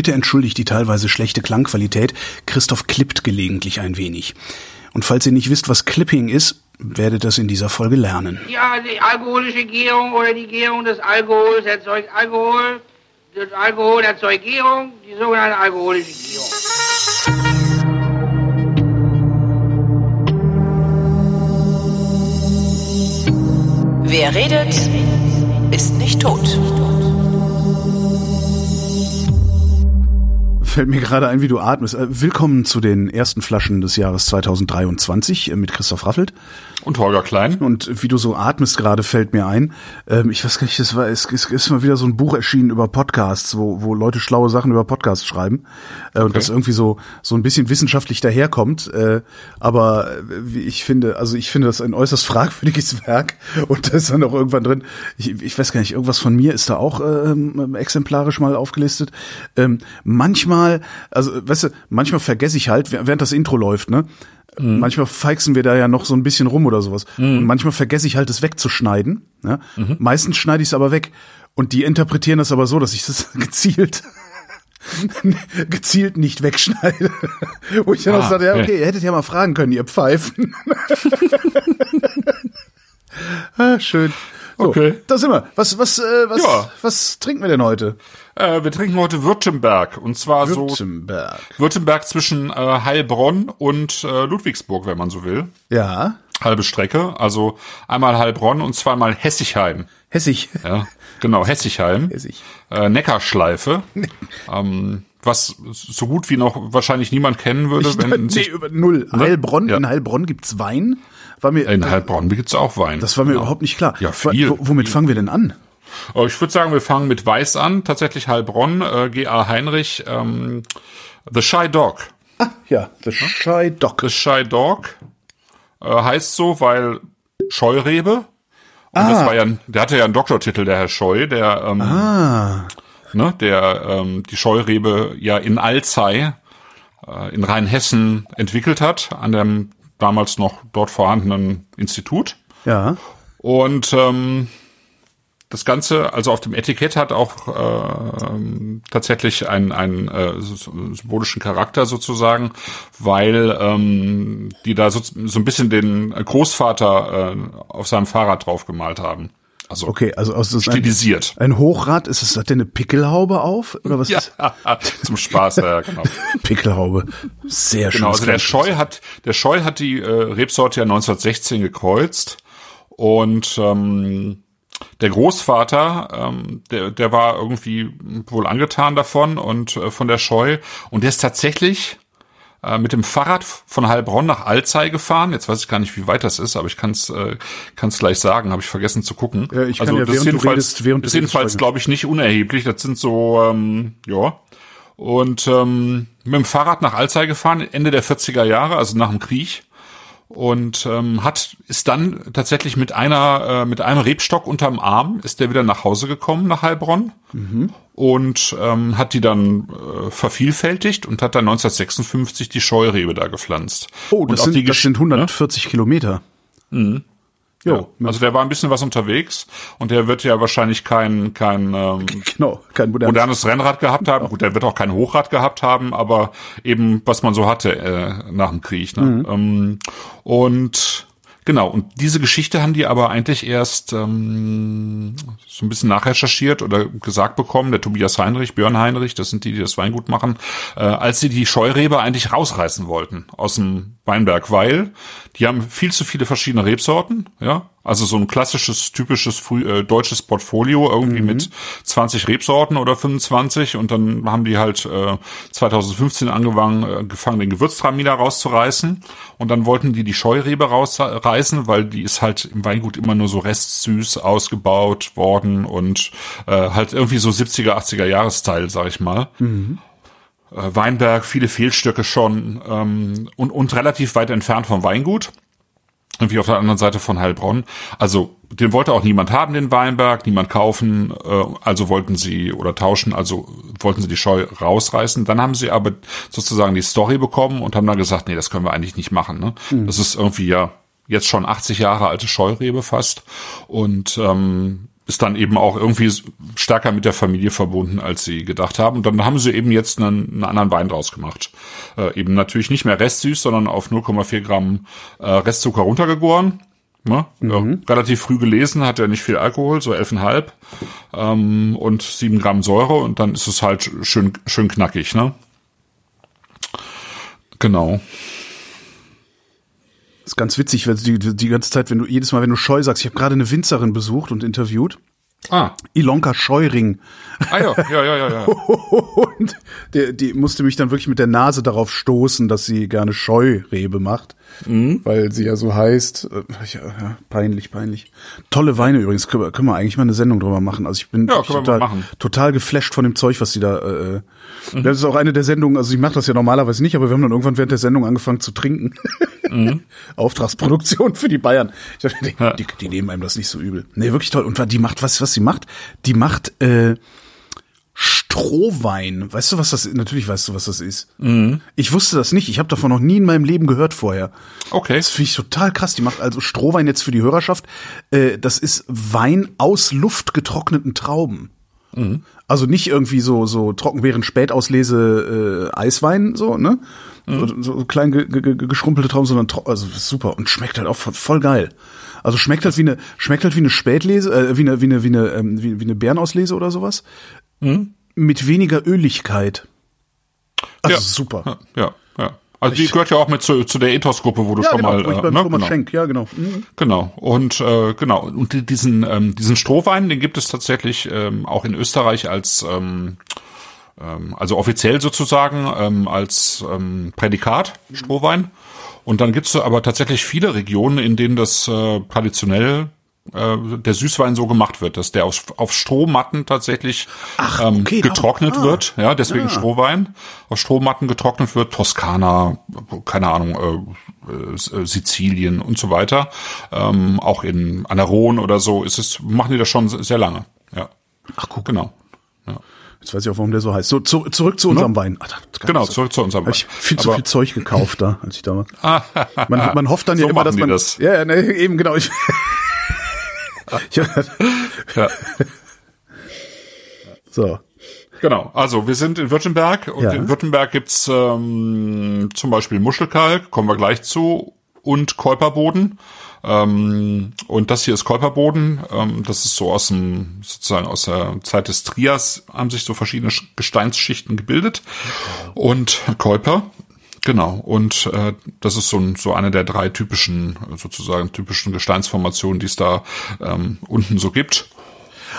Bitte entschuldigt die teilweise schlechte Klangqualität. Christoph klippt gelegentlich ein wenig. Und falls ihr nicht wisst, was Clipping ist, werdet das in dieser Folge lernen. Ja, die alkoholische Gärung oder die Gärung des Alkohols erzeugt Alkohol. Das Alkohol erzeugt Gärung, die sogenannte alkoholische Gärung. Wer redet, ist nicht tot. Fällt mir gerade ein, wie du atmest. Äh, Willkommen zu den ersten Flaschen des Jahres 2023 äh, mit Christoph Raffelt. Und Holger Klein. Und wie du so atmest gerade, fällt mir ein. Ähm, ich weiß gar nicht, es war, es, es ist mal wieder so ein Buch erschienen über Podcasts, wo, wo Leute schlaue Sachen über Podcasts schreiben. Äh, und das irgendwie so, so ein bisschen wissenschaftlich daherkommt. Äh, aber äh, ich finde, also ich finde das ein äußerst fragwürdiges Werk. Und da ist dann auch irgendwann drin, ich, ich weiß gar nicht, irgendwas von mir ist da auch ähm, exemplarisch mal aufgelistet. Ähm, manchmal, also weißt du, manchmal vergesse ich halt, während das Intro läuft, ne? Mhm. Manchmal feixen wir da ja noch so ein bisschen rum oder sowas. Mhm. Und manchmal vergesse ich halt, es wegzuschneiden. Ja? Mhm. Meistens schneide ich es aber weg. Und die interpretieren das aber so, dass ich das gezielt gezielt nicht wegschneide. Wo ich dann ah, auch sage, ja, okay, ihr hättet ja mal fragen können, ihr Pfeifen. ah, schön. So, okay. Da sind wir. Was, was, äh, was, ja. was trinken wir denn heute? Äh, wir trinken heute Württemberg. Und zwar Württemberg. so Württemberg zwischen äh, Heilbronn und äh, Ludwigsburg, wenn man so will. Ja. Halbe Strecke. Also einmal Heilbronn und zweimal Hessigheim. Hessig. Ja, genau, Hessigheim. Hessig. Äh, Neckarschleife. ähm, was so gut wie noch wahrscheinlich niemand kennen würde. Ich, wenn nee, über null. Ne? Heilbronn, ja. in Heilbronn gibt's Wein. War mir, in Heilbronn gibt's auch Wein. Das war mir ja. überhaupt nicht klar. Ja, viel. W womit fangen wir denn an? Oh, ich würde sagen, wir fangen mit Weiß an. Tatsächlich Heilbronn, äh, G.A. Heinrich, ähm, The Shy Dog. Ah, ja, The Shy Dog. The Shy Dog äh, heißt so, weil Scheurebe. Und ah. das war ja, der hatte ja einen Doktortitel, der Herr Scheu, der, ähm, ah. ne, der ähm, die Scheurebe ja in Alzey äh, in Rheinhessen entwickelt hat, an dem damals noch dort vorhandenen Institut. Ja. Und ähm, das Ganze, also auf dem Etikett hat auch äh, tatsächlich einen, einen äh, symbolischen Charakter sozusagen, weil ähm, die da so, so ein bisschen den Großvater äh, auf seinem Fahrrad drauf gemalt haben. Also okay, also, also ist stilisiert. Ein, ein Hochrad, ist es, hat der eine Pickelhaube auf oder was? Ja, ist? zum Spaß, ja, genau. Pickelhaube, sehr schön. Genau, also der Scheu hat, der Scheu hat die äh, Rebsorte ja 1916 gekreuzt und ähm, der Großvater, ähm, der, der war irgendwie wohl angetan davon und äh, von der Scheu und der ist tatsächlich äh, mit dem Fahrrad von Heilbronn nach Alzey gefahren. Jetzt weiß ich gar nicht, wie weit das ist, aber ich kann es äh, kann's gleich sagen. Habe ich vergessen zu gucken. Ja, ich also kann ja, das ist jedenfalls, redest, während ist jedenfalls glaube ich, nicht unerheblich. Das sind so, ähm, ja. Und ähm, mit dem Fahrrad nach Alzey gefahren, Ende der 40er Jahre, also nach dem Krieg und ähm, hat ist dann tatsächlich mit einer äh, mit einem Rebstock unterm Arm ist der wieder nach Hause gekommen nach Heilbronn mhm. und ähm, hat die dann äh, vervielfältigt und hat dann 1956 die Scheurebe da gepflanzt. Oh, das, sind, das sind 140 ne? Kilometer. Mhm. Jo, ja, also der war ein bisschen was unterwegs und der wird ja wahrscheinlich kein kein, ähm, genau, kein modernes, modernes Rennrad gehabt haben. Gut, der wird auch kein Hochrad gehabt haben, aber eben was man so hatte äh, nach dem Krieg. Ne? Mhm. Ähm, und Genau, und diese Geschichte haben die aber eigentlich erst ähm, so ein bisschen nachrecherchiert oder gesagt bekommen, der Tobias Heinrich, Björn Heinrich, das sind die, die das Weingut machen, äh, als sie die Scheurebe eigentlich rausreißen wollten aus dem Weinberg, weil die haben viel zu viele verschiedene Rebsorten, ja, also so ein klassisches, typisches früh, äh, deutsches Portfolio, irgendwie mhm. mit 20 Rebsorten oder 25 und dann haben die halt äh, 2015 angefangen, äh, gefangen, den Gewürztraminer rauszureißen und dann wollten die die Scheurebe rausreißen, weil die ist halt im Weingut immer nur so restsüß ausgebaut worden und äh, halt irgendwie so 70er, 80er Jahresteil, sag ich mal. Mhm. Äh, Weinberg, viele Fehlstücke schon ähm, und, und relativ weit entfernt vom Weingut irgendwie auf der anderen Seite von Heilbronn. Also den wollte auch niemand haben, den Weinberg, niemand kaufen, äh, also wollten sie oder tauschen, also wollten sie die Scheu rausreißen. Dann haben sie aber sozusagen die Story bekommen und haben dann gesagt, nee, das können wir eigentlich nicht machen. Ne? Mhm. Das ist irgendwie ja jetzt schon 80 Jahre alte Scheurebe fast und ähm, ist dann eben auch irgendwie stärker mit der Familie verbunden, als sie gedacht haben. Und dann haben sie eben jetzt einen, einen anderen Wein draus gemacht. Äh, eben natürlich nicht mehr restsüß, sondern auf 0,4 Gramm äh, Restzucker runtergegoren. Ne? Mhm. Ja, relativ früh gelesen, hat ja nicht viel Alkohol, so 11,5 ähm, und 7 Gramm Säure und dann ist es halt schön, schön knackig. Ne? Genau. Das ist ganz witzig, weil die, die ganze Zeit, wenn du jedes Mal, wenn du Scheu sagst, ich habe gerade eine Winzerin besucht und interviewt. Ah. Ilonka Scheuring. Ah ja, ja, ja, ja. ja. und der, die musste mich dann wirklich mit der Nase darauf stoßen, dass sie gerne Scheurebe macht. Mhm. Weil sie ja so heißt. Äh, ja, ja, peinlich, peinlich. Tolle Weine übrigens. Können wir, können wir eigentlich mal eine Sendung drüber machen. Also ich bin ja, total, total geflasht von dem Zeug, was sie da. Äh, äh, mhm. Das ist auch eine der Sendungen, also ich mache das ja normalerweise nicht, aber wir haben dann irgendwann während der Sendung angefangen zu trinken. Mhm. Auftragsproduktion für die Bayern. Ich dachte, die, ja. die, die nehmen einem das nicht so übel. Nee, wirklich toll. Und die macht, was, was sie macht? Die macht äh, Strohwein. Weißt du, was das ist? Natürlich weißt du, was das ist. Mhm. Ich wusste das nicht. Ich habe davon noch nie in meinem Leben gehört vorher. Okay. Das finde ich total krass. Die macht also Strohwein jetzt für die Hörerschaft. Äh, das ist Wein aus luftgetrockneten Trauben. Mhm. Also nicht irgendwie so so Trockenbeeren Spätauslese äh, Eiswein so, ne? Mhm. So, so klein ge ge geschrumpelte Trauben, sondern also super und schmeckt halt auch voll geil. Also schmeckt halt wie eine schmeckt halt wie eine Spätlese, äh, wie eine wie eine wie eine ähm, wie, wie eine Bärenauslese oder sowas. Mhm. Mit weniger Öligkeit. Also ja. super. Ja, ja. Also die gehört ja auch mit zu, zu der Ethos-Gruppe, wo du ja, schon genau, mal. Wo ich äh, ne? Thomas genau. Schenk, ja genau. Mhm. Genau und äh, genau und diesen ähm, diesen Strohwein, den gibt es tatsächlich ähm, auch in Österreich als ähm, also offiziell sozusagen ähm, als ähm, Prädikat Strohwein. Und dann gibt's aber tatsächlich viele Regionen, in denen das äh, traditionell äh, der Süßwein so gemacht wird, dass der auf, auf Strohmatten tatsächlich Ach, ähm, okay, getrocknet ah, wird, ja, deswegen ja. Strohwein, auf Strohmatten getrocknet wird, Toskana, keine Ahnung, äh, äh, Sizilien und so weiter, ähm, auch in Anaron oder so ist es, machen die das schon sehr lange, ja. Ach, guck. Genau. Ja. Jetzt weiß ich auch, warum der so heißt. So, zu, zurück zu unserem no? Wein. Ach, genau, so. zurück zu unserem Wein. Ich viel zu viel Zeug gekauft da, als ich da war. man, man hofft dann so ja immer, dass man. Das. Ja, ja, ne, eben genau. Ich, ja. So. Genau, also wir sind in Württemberg und ja. in Württemberg gibt's ähm, zum Beispiel Muschelkalk, kommen wir gleich zu, und Kolperboden. Ähm, und das hier ist Kolperboden. Ähm, das ist so aus dem, sozusagen aus der Zeit des Trias haben sich so verschiedene Gesteinsschichten gebildet. Und Kolper Genau, und äh, das ist so, so eine der drei typischen, sozusagen typischen Gesteinsformationen, die es da ähm, unten so gibt.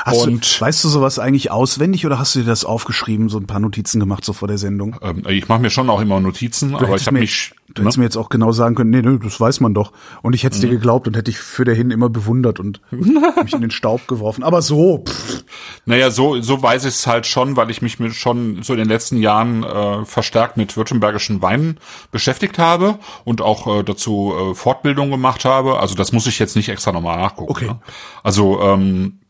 Hast und, du, weißt du sowas eigentlich auswendig oder hast du dir das aufgeschrieben, so ein paar Notizen gemacht so vor der Sendung? Ähm, ich mache mir schon auch immer Notizen, du aber ich habe mich. Du ne? hättest mir jetzt auch genau sagen können, nee, nee, das weiß man doch. Und ich hätte es mhm. dir geglaubt und hätte dich für dahin immer bewundert und mich in den Staub geworfen. Aber so. Pff. Naja, so, so weiß ich es halt schon, weil ich mich mit schon so in den letzten Jahren äh, verstärkt mit württembergischen Weinen beschäftigt habe und auch äh, dazu äh, Fortbildung gemacht habe. Also das muss ich jetzt nicht extra nochmal nachgucken. Okay. Ne? Also ähm,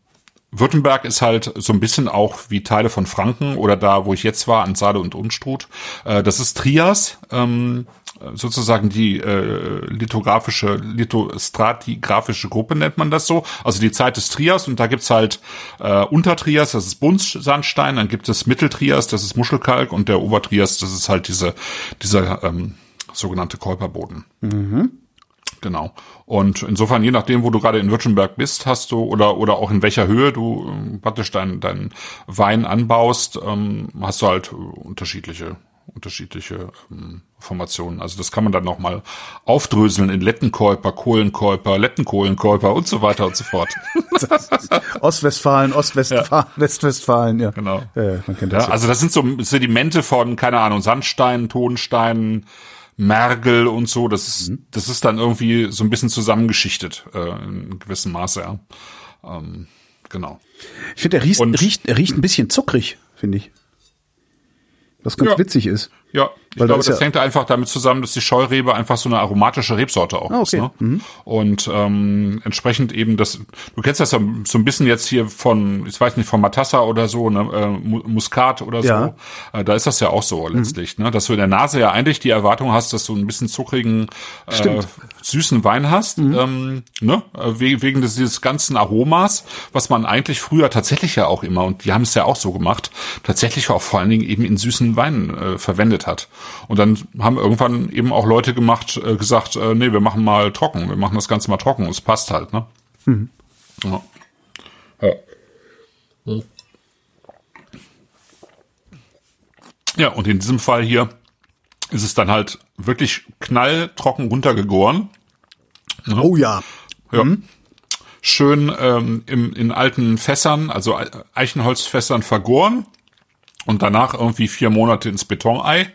Württemberg ist halt so ein bisschen auch wie Teile von Franken oder da, wo ich jetzt war, an Saale und Unstrut. Äh, das ist Trias, ähm, sozusagen die äh, lithografische, lithostratigraphische Gruppe nennt man das so. Also die Zeit des Trias und da gibt's halt äh, Untertrias, das ist Buntsandstein, dann gibt es Mitteltrias, das ist Muschelkalk und der Obertrias, das ist halt diese, dieser ähm, sogenannte Kolperboden. Mhm. Genau. Und insofern, je nachdem, wo du gerade in Württemberg bist, hast du oder oder auch in welcher Höhe du äh, praktisch deinen dein Wein anbaust, ähm, hast du halt unterschiedliche unterschiedliche ähm, Formationen. Also das kann man dann nochmal aufdröseln in Lettenkäuper, Kohlenkäuper, Lettenkohlenkäuper und so weiter und so fort. Ostwestfalen, Ostwestfalen, ja. Westwestfalen, ja. Genau. Äh, man kennt das ja, also das sind so Sedimente von, keine Ahnung, Sandsteinen, Tonsteinen, Mergel und so, das ist, mhm. das ist dann irgendwie so ein bisschen zusammengeschichtet, äh, in gewissem Maße, ja. Ähm, genau. Ich finde, er riecht, und, riecht, er riecht ein bisschen zuckrig, finde ich. Was ganz ja. witzig ist. Ja, Ich glaube, das, das hängt einfach damit zusammen, dass die Scheurebe einfach so eine aromatische Rebsorte auch ah, okay. ist. Ne? Mhm. Und ähm, entsprechend eben das, du kennst das ja so ein bisschen jetzt hier von, ich weiß nicht, von Matassa oder so, ne, äh, Muskat oder ja. so. Äh, da ist das ja auch so letztlich, mhm. ne? dass du in der Nase ja eigentlich die Erwartung hast, dass du ein bisschen zuckrigen, äh, süßen Wein hast, mhm. ähm, ne? Äh, wegen des, dieses ganzen Aromas, was man eigentlich früher tatsächlich ja auch immer, und die haben es ja auch so gemacht, tatsächlich auch vor allen Dingen eben in süßen Weinen äh, verwendet hat. Und dann haben irgendwann eben auch Leute gemacht, äh, gesagt, äh, nee, wir machen mal trocken, wir machen das Ganze mal trocken, es passt halt, ne? Mhm. Ja. ja. Ja, und in diesem Fall hier ist es dann halt wirklich knalltrocken runtergegoren. Ne? Oh ja. Ja. Mhm. Schön ähm, im, in alten Fässern, also Eichenholzfässern vergoren und danach irgendwie vier Monate ins Betonei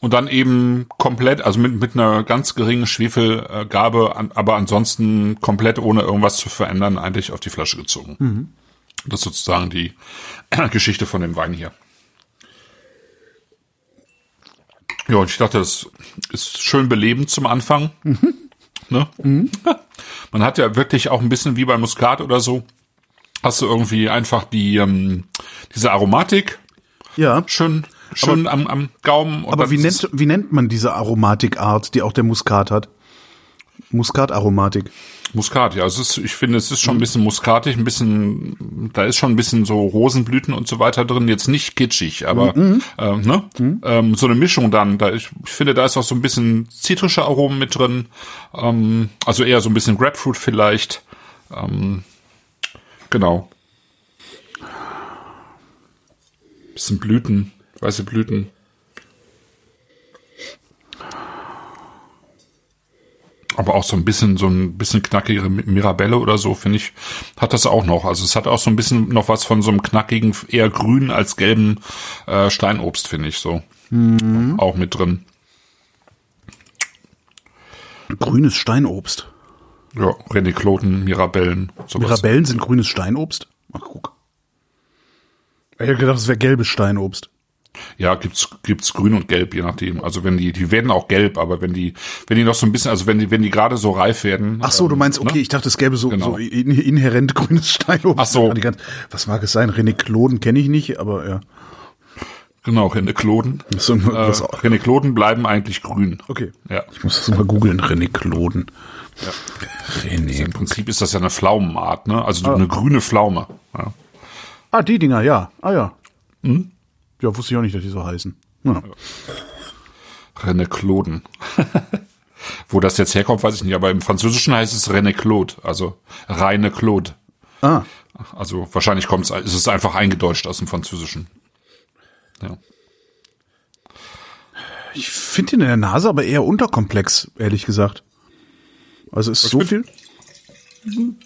und dann eben komplett, also mit, mit einer ganz geringen Schwefelgabe, aber ansonsten komplett ohne irgendwas zu verändern, eigentlich auf die Flasche gezogen. Mhm. Das ist sozusagen die Geschichte von dem Wein hier. Ja, und ich dachte, das ist schön belebend zum Anfang. Mhm. Ne? Mhm. Man hat ja wirklich auch ein bisschen wie bei Muskat oder so, hast du irgendwie einfach die ähm, diese Aromatik. Ja. Schön, schön aber, am, am Gaumen. aber wie nennt, wie nennt man diese Aromatikart, die auch der Muskat hat? Muskataromatik. Muskat, ja. Es ist, ich finde, es ist schon ein bisschen muskatig, ein bisschen, da ist schon ein bisschen so Rosenblüten und so weiter drin. Jetzt nicht kitschig, aber mhm. äh, ne? Mhm. Ähm, so eine Mischung dann. Da ich, ich finde, da ist auch so ein bisschen zitrische Aromen mit drin. Ähm, also eher so ein bisschen Grapefruit vielleicht. Ähm, genau. Bisschen Blüten, weiße Blüten. aber auch so ein bisschen, so ein bisschen knackigere Mirabelle oder so, finde ich, hat das auch noch. Also es hat auch so ein bisschen noch was von so einem knackigen, eher grünen als gelben äh, Steinobst, finde ich so. Mhm. Auch mit drin. Grünes Steinobst. Ja, René Kloten, Mirabellen. Sowas. Mirabellen sind grünes Steinobst? Ach, guck. Ich hätte gedacht, es wäre gelbes Steinobst. Ja, gibt's gibt's grün und gelb, je nachdem. Also wenn die die werden auch gelb, aber wenn die wenn die noch so ein bisschen, also wenn die wenn die gerade so reif werden. Ach so, ähm, du meinst, okay, ne? ich dachte, es gäbe so, genau. so inhärent grünes Steinobst. Ach so. Was mag es sein? René Kloden kenne ich nicht, aber ja. Genau, René Kloden. So, äh, René Kloden bleiben eigentlich grün. Okay. Ja. Ich muss das mal googeln, René Kloden. Ja. René. Also Im Prinzip ist das ja eine Pflaumenart, ne? Also ah. eine grüne Pflaume. Ja. Ah, die Dinger, ja. Ah ja. Hm? Ja, wusste ich auch nicht, dass die so heißen. Ja. René Clauden. Wo das jetzt herkommt, weiß ich nicht, aber im Französischen heißt es René Claude, also reine Claude. Ah. Also wahrscheinlich kommt es, ist es einfach eingedeutscht aus dem Französischen. Ja. Ich finde ihn in der Nase aber eher unterkomplex, ehrlich gesagt. Also ist Was so viel.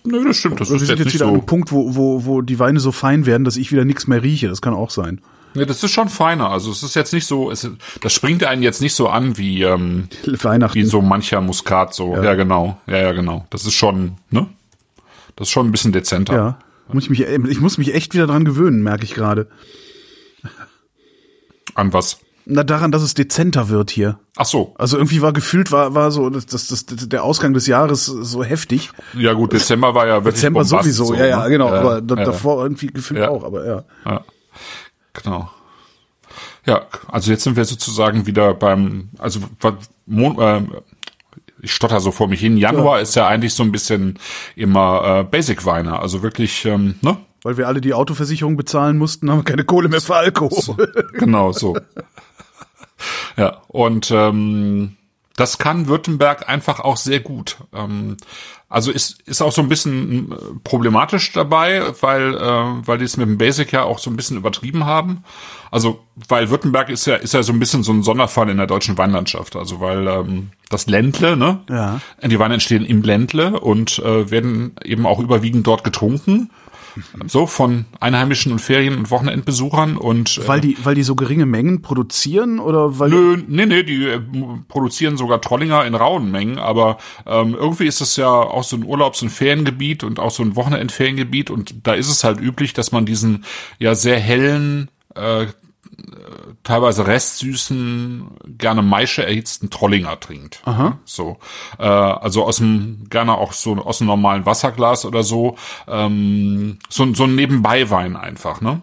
Nö, das stimmt. Das also ist wir sind jetzt, wieder so an einem Punkt, wo, wo, wo die Weine so fein werden, dass ich wieder nichts mehr rieche. Das kann auch sein. Ja, das ist schon feiner. Also es ist jetzt nicht so, es, das springt einen jetzt nicht so an wie ähm, Weihnachten. wie so mancher Muskat so. Ja. ja. genau. Ja, ja, genau. Das ist schon, ne? Das ist schon ein bisschen dezenter. Ja. Muss ich mich, ich muss mich echt wieder dran gewöhnen, merke ich gerade. An was? Na, daran, dass es dezenter wird hier. Ach so. Also irgendwie war gefühlt, war, war so, das, das, das, der Ausgang des Jahres so heftig. Ja gut, Dezember war ja wirklich Dezember sowieso, so, ja, ja, ne? genau, ja, aber ja. davor irgendwie gefühlt ja. auch, aber ja. ja. Genau. Ja, also jetzt sind wir sozusagen wieder beim, also äh, ich stotter so vor mich hin. Januar ja. ist ja eigentlich so ein bisschen immer äh, Basic-Weine, also wirklich, ähm, ne? Weil wir alle die Autoversicherung bezahlen mussten, haben wir keine Kohle mehr für Alkohol. So, genau, so. Ja, und ähm, das kann Württemberg einfach auch sehr gut. Ähm, also ist, ist auch so ein bisschen äh, problematisch dabei, weil, äh, weil die es mit dem Basic ja auch so ein bisschen übertrieben haben. Also, weil Württemberg ist ja, ist ja so ein bisschen so ein Sonderfall in der deutschen Weinlandschaft. Also, weil ähm, das Ländle, ne? Ja. Die Weine entstehen im Ländle und äh, werden eben auch überwiegend dort getrunken so von Einheimischen und Ferien- und Wochenendbesuchern und äh, weil die weil die so geringe Mengen produzieren oder weil nö nee nee die äh, produzieren sogar Trollinger in rauen Mengen aber ähm, irgendwie ist es ja auch so ein Urlaubs- und Feriengebiet und auch so ein Wochenendferiengebiet und da ist es halt üblich dass man diesen ja sehr hellen äh, teilweise restsüßen, gerne Maische erhitzten Trollinger trinkt. Aha. So, äh, also aus dem gerne auch so aus einem normalen Wasserglas oder so, ähm, so, so ein Nebenbeiwein einfach, ne?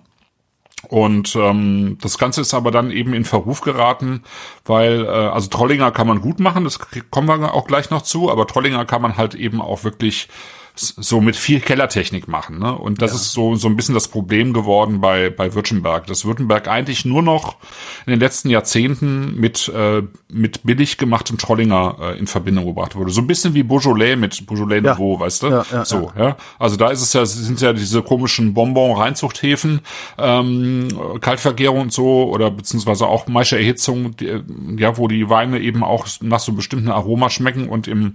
Und ähm, das Ganze ist aber dann eben in Verruf geraten, weil, äh, also Trollinger kann man gut machen, das kommen wir auch gleich noch zu, aber Trollinger kann man halt eben auch wirklich so mit viel Kellertechnik machen. Ne? Und das ja. ist so, so ein bisschen das Problem geworden bei, bei Württemberg. Dass Württemberg eigentlich nur noch in den letzten Jahrzehnten mit, äh, mit billig gemachtem Trollinger äh, in Verbindung gebracht wurde. So ein bisschen wie Beaujolais mit Beaujolais ja. Nouveau, weißt du? Ja, ja, so, ja. Also da ist es ja, sind ja diese komischen Bonbon-Reinzuchthäfen, ähm, Kaltvergärung und so, oder beziehungsweise auch Maische Erhitzung, die, ja, wo die Weine eben auch nach so einem bestimmten Aroma schmecken und im,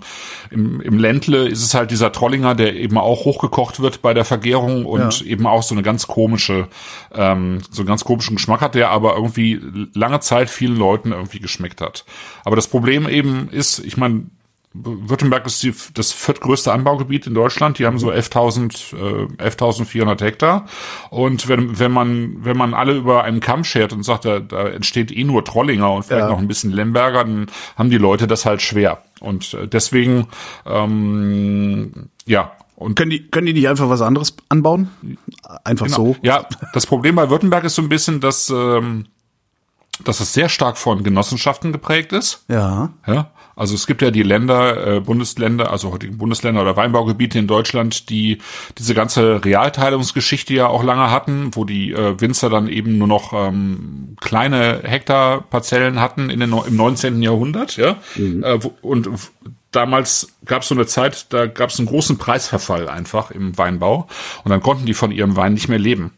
im, im Ländle ist es halt dieser Trollinger, der eben auch hochgekocht wird bei der Vergärung und ja. eben auch so eine ganz komische, ähm, so einen ganz komischen Geschmack hat, der aber irgendwie lange Zeit vielen Leuten irgendwie geschmeckt hat. Aber das Problem eben ist, ich meine, Württemberg ist die, das viertgrößte Anbaugebiet in Deutschland. Die haben so 11.000 äh, 11.400 Hektar. Und wenn, wenn man wenn man alle über einen Kamm schert und sagt, da, da entsteht eh nur Trollinger und vielleicht ja. noch ein bisschen Lemberger, dann haben die Leute das halt schwer. Und äh, deswegen ähm, ja, und können die, können die nicht einfach was anderes anbauen? Einfach genau. so? Ja, das Problem bei Württemberg ist so ein bisschen, dass, ähm, dass es sehr stark von Genossenschaften geprägt ist. Ja. Ja. Also es gibt ja die Länder, äh, Bundesländer, also heutigen Bundesländer oder Weinbaugebiete in Deutschland, die diese ganze Realteilungsgeschichte ja auch lange hatten, wo die äh, Winzer dann eben nur noch ähm, kleine Hektarparzellen hatten in den, im 19. Jahrhundert, ja. Mhm. Äh, und damals gab es so eine Zeit, da gab es einen großen Preisverfall einfach im Weinbau und dann konnten die von ihrem Wein nicht mehr leben.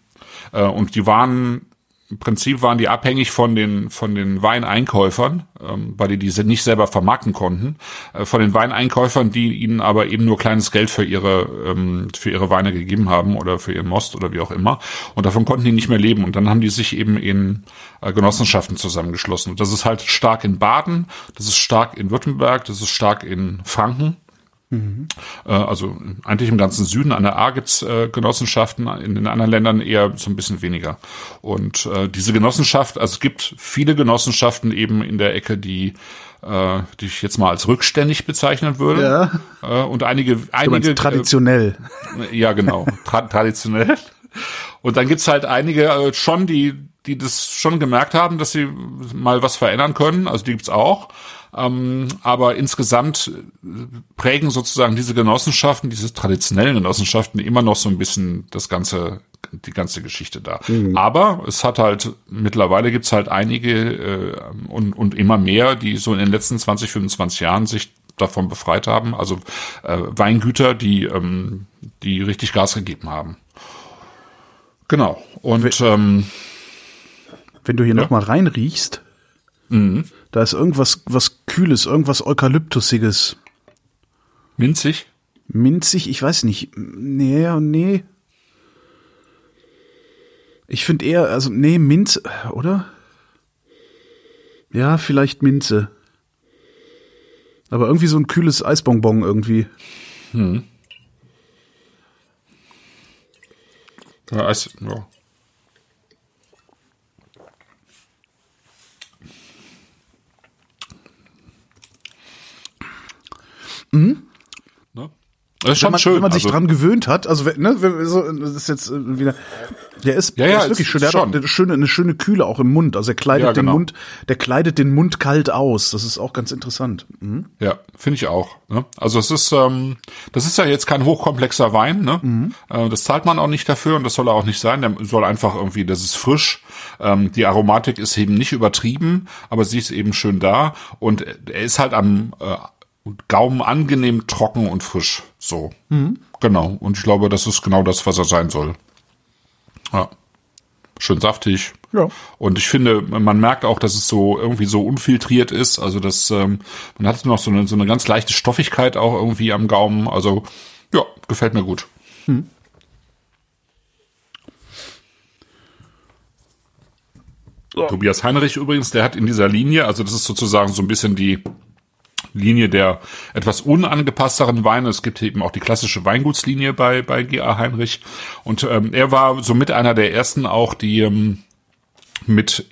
Äh, und die waren im Prinzip waren die abhängig von den von den Weineinkäufern, ähm, weil die diese nicht selber vermarkten konnten, äh, von den Weineinkäufern, die ihnen aber eben nur kleines Geld für ihre ähm, für ihre Weine gegeben haben oder für ihren Most oder wie auch immer. Und davon konnten die nicht mehr leben. Und dann haben die sich eben in äh, Genossenschaften zusammengeschlossen. Und das ist halt stark in Baden, das ist stark in Württemberg, das ist stark in Franken. Mhm. Also eigentlich im ganzen Süden an der A gibt's äh, Genossenschaften, in den anderen Ländern eher so ein bisschen weniger. Und äh, diese Genossenschaft, also es gibt viele Genossenschaften eben in der Ecke, die äh, die ich jetzt mal als rückständig bezeichnen würde. Ja. Äh, und einige, einige traditionell. Äh, ja, genau, tra traditionell. Und dann gibt's halt einige schon, die die das schon gemerkt haben, dass sie mal was verändern können. Also die gibt's auch. Ähm, aber insgesamt prägen sozusagen diese Genossenschaften, diese traditionellen Genossenschaften immer noch so ein bisschen das ganze, die ganze Geschichte da. Mhm. Aber es hat halt, mittlerweile gibt's halt einige äh, und, und immer mehr, die so in den letzten 20, 25 Jahren sich davon befreit haben. Also äh, Weingüter, die, ähm, die richtig Gas gegeben haben. Genau. Und wenn, ähm, wenn du hier ja? noch mal reinriechst, mhm. Da ist irgendwas was Kühles, irgendwas Eukalyptusiges. Minzig? Minzig, ich weiß nicht. Nee, nee. Ich finde eher, also, nee, Minze, oder? Ja, vielleicht Minze. Aber irgendwie so ein kühles Eisbonbon irgendwie. Hm. Ja, Eis, ja. Mhm. Ne? Das ist schon wenn man, schön. Wenn man sich also, dran gewöhnt hat, also ne, so, das ist jetzt äh, wieder, der ist, ja, ja, ist wirklich schön. Der schon. hat auch eine schöne, eine schöne Kühle auch im Mund. Also er kleidet ja, genau. den Mund, der kleidet den Mund kalt aus. Das ist auch ganz interessant. Mhm. Ja, finde ich auch. Ne? Also es ist, ähm, das ist ja jetzt kein hochkomplexer Wein. Ne? Mhm. Äh, das zahlt man auch nicht dafür und das soll er auch nicht sein. Der soll einfach irgendwie, das ist frisch. Ähm, die Aromatik ist eben nicht übertrieben, aber sie ist eben schön da und er ist halt am äh, und Gaumen angenehm trocken und frisch. So. Mhm. Genau. Und ich glaube, das ist genau das, was er sein soll. Ja. Schön saftig. Ja. Und ich finde, man merkt auch, dass es so irgendwie so unfiltriert ist. Also dass ähm, man hat noch so eine, so eine ganz leichte Stoffigkeit auch irgendwie am Gaumen. Also ja, gefällt mir gut. Hm. So. Tobias Heinrich übrigens, der hat in dieser Linie, also das ist sozusagen so ein bisschen die Linie der etwas unangepassteren Weine. Es gibt eben auch die klassische Weingutslinie bei, bei G.A. Heinrich. Und ähm, er war somit einer der ersten auch, die ähm, mit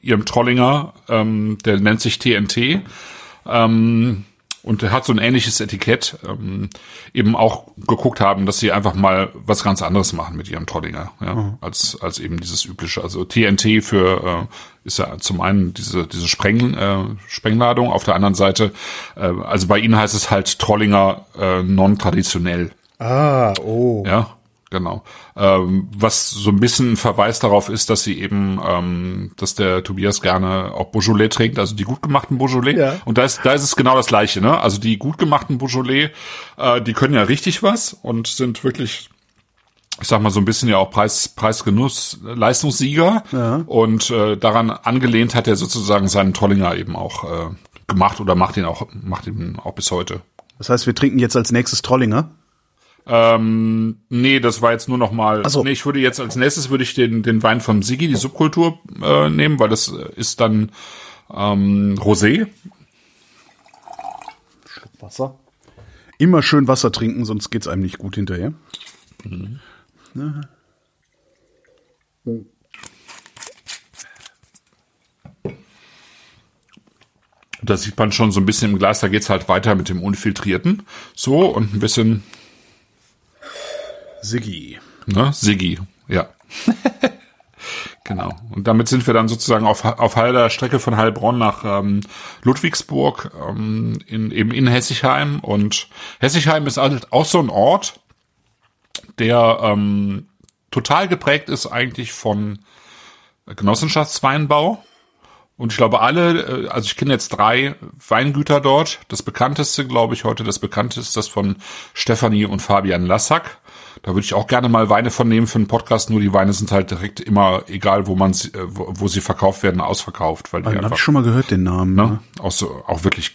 ihrem Trollinger, ähm, der nennt sich TNT. Ähm, und hat so ein ähnliches Etikett, ähm, eben auch geguckt haben, dass sie einfach mal was ganz anderes machen mit ihrem Trollinger, ja, mhm. als, als eben dieses übliche. Also TNT für äh, ist ja zum einen diese, diese Spreng, äh, Sprengladung, auf der anderen Seite, äh, also bei ihnen heißt es halt Trollinger äh, non-traditionell. Ah, oh. Ja, Genau. Ähm, was so ein bisschen ein Verweis darauf ist, dass sie eben, ähm, dass der Tobias gerne auch Beaujolais trinkt, also die gut gemachten Beaujolais. Ja. Und da ist, da ist es genau das Gleiche, ne? Also die gut gemachten Beaujolais, äh, die können ja richtig was und sind wirklich ich sag mal so ein bisschen ja auch Preis, Preisgenuss, Leistungssieger. Ja. Und äh, daran angelehnt hat er sozusagen seinen Trollinger eben auch äh, gemacht oder macht ihn auch, macht ihn auch bis heute. Das heißt, wir trinken jetzt als nächstes Trollinger? Ähm, nee, das war jetzt nur noch mal. So. Nee, ich würde jetzt als nächstes würde ich den den Wein vom Sigi, die Subkultur äh, nehmen, weil das ist dann ähm, Rosé. Schluck Wasser. Immer schön Wasser trinken, sonst geht's einem nicht gut hinterher. Mhm. Da sieht man schon so ein bisschen im Glas, da geht's halt weiter mit dem Unfiltrierten. So, und ein bisschen Siggi. Ne? Siggi, ja. genau. Und damit sind wir dann sozusagen auf, auf halber Strecke von Heilbronn nach ähm, Ludwigsburg, ähm, in, eben in Hessigheim. Und Hessigheim ist halt auch so ein Ort, der ähm, total geprägt ist eigentlich von Genossenschaftsweinbau. Und ich glaube alle, äh, also ich kenne jetzt drei Weingüter dort. Das bekannteste, glaube ich, heute das bekannteste ist das von Stefanie und Fabian Lassack. Da würde ich auch gerne mal Weine von nehmen für einen Podcast. Nur die Weine sind halt direkt immer, egal wo man sie, äh, wo, wo sie verkauft werden, ausverkauft. Weil die einfach, hab ich schon mal gehört, den Namen. Ne? Auch, so, auch wirklich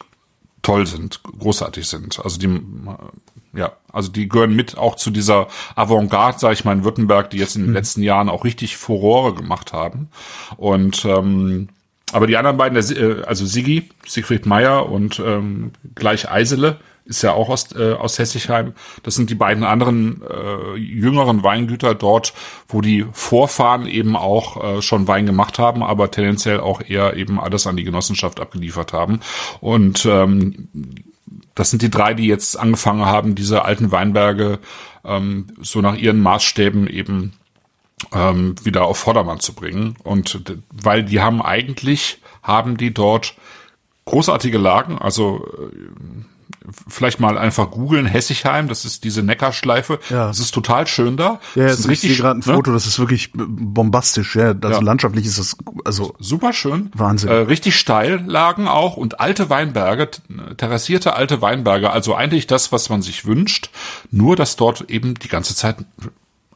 toll sind, großartig sind. Also die, ja, also die gehören mit auch zu dieser Avantgarde, sage ich mal, in Württemberg, die jetzt in den mhm. letzten Jahren auch richtig Furore gemacht haben. Und ähm, aber die anderen beiden, äh, also Sigi, Siegfried Meyer und ähm, gleich Eisele, ist ja auch aus, äh, aus Hessigheim. Das sind die beiden anderen äh, jüngeren Weingüter dort, wo die Vorfahren eben auch äh, schon Wein gemacht haben, aber tendenziell auch eher eben alles an die Genossenschaft abgeliefert haben. Und ähm, das sind die drei, die jetzt angefangen haben, diese alten Weinberge ähm, so nach ihren Maßstäben eben ähm, wieder auf Vordermann zu bringen. Und weil die haben eigentlich, haben die dort großartige Lagen, also äh, vielleicht mal einfach googeln, Hessigheim, das ist diese Neckarschleife. Ja. Das ist total schön da. Ja, das ist richtig, gerade ein ne? Foto, das ist wirklich bombastisch, ja. Also ja. landschaftlich ist das also super schön. Wahnsinn. Äh, richtig steil lagen auch und alte Weinberge, terrassierte alte Weinberge, also eigentlich das, was man sich wünscht, nur dass dort eben die ganze Zeit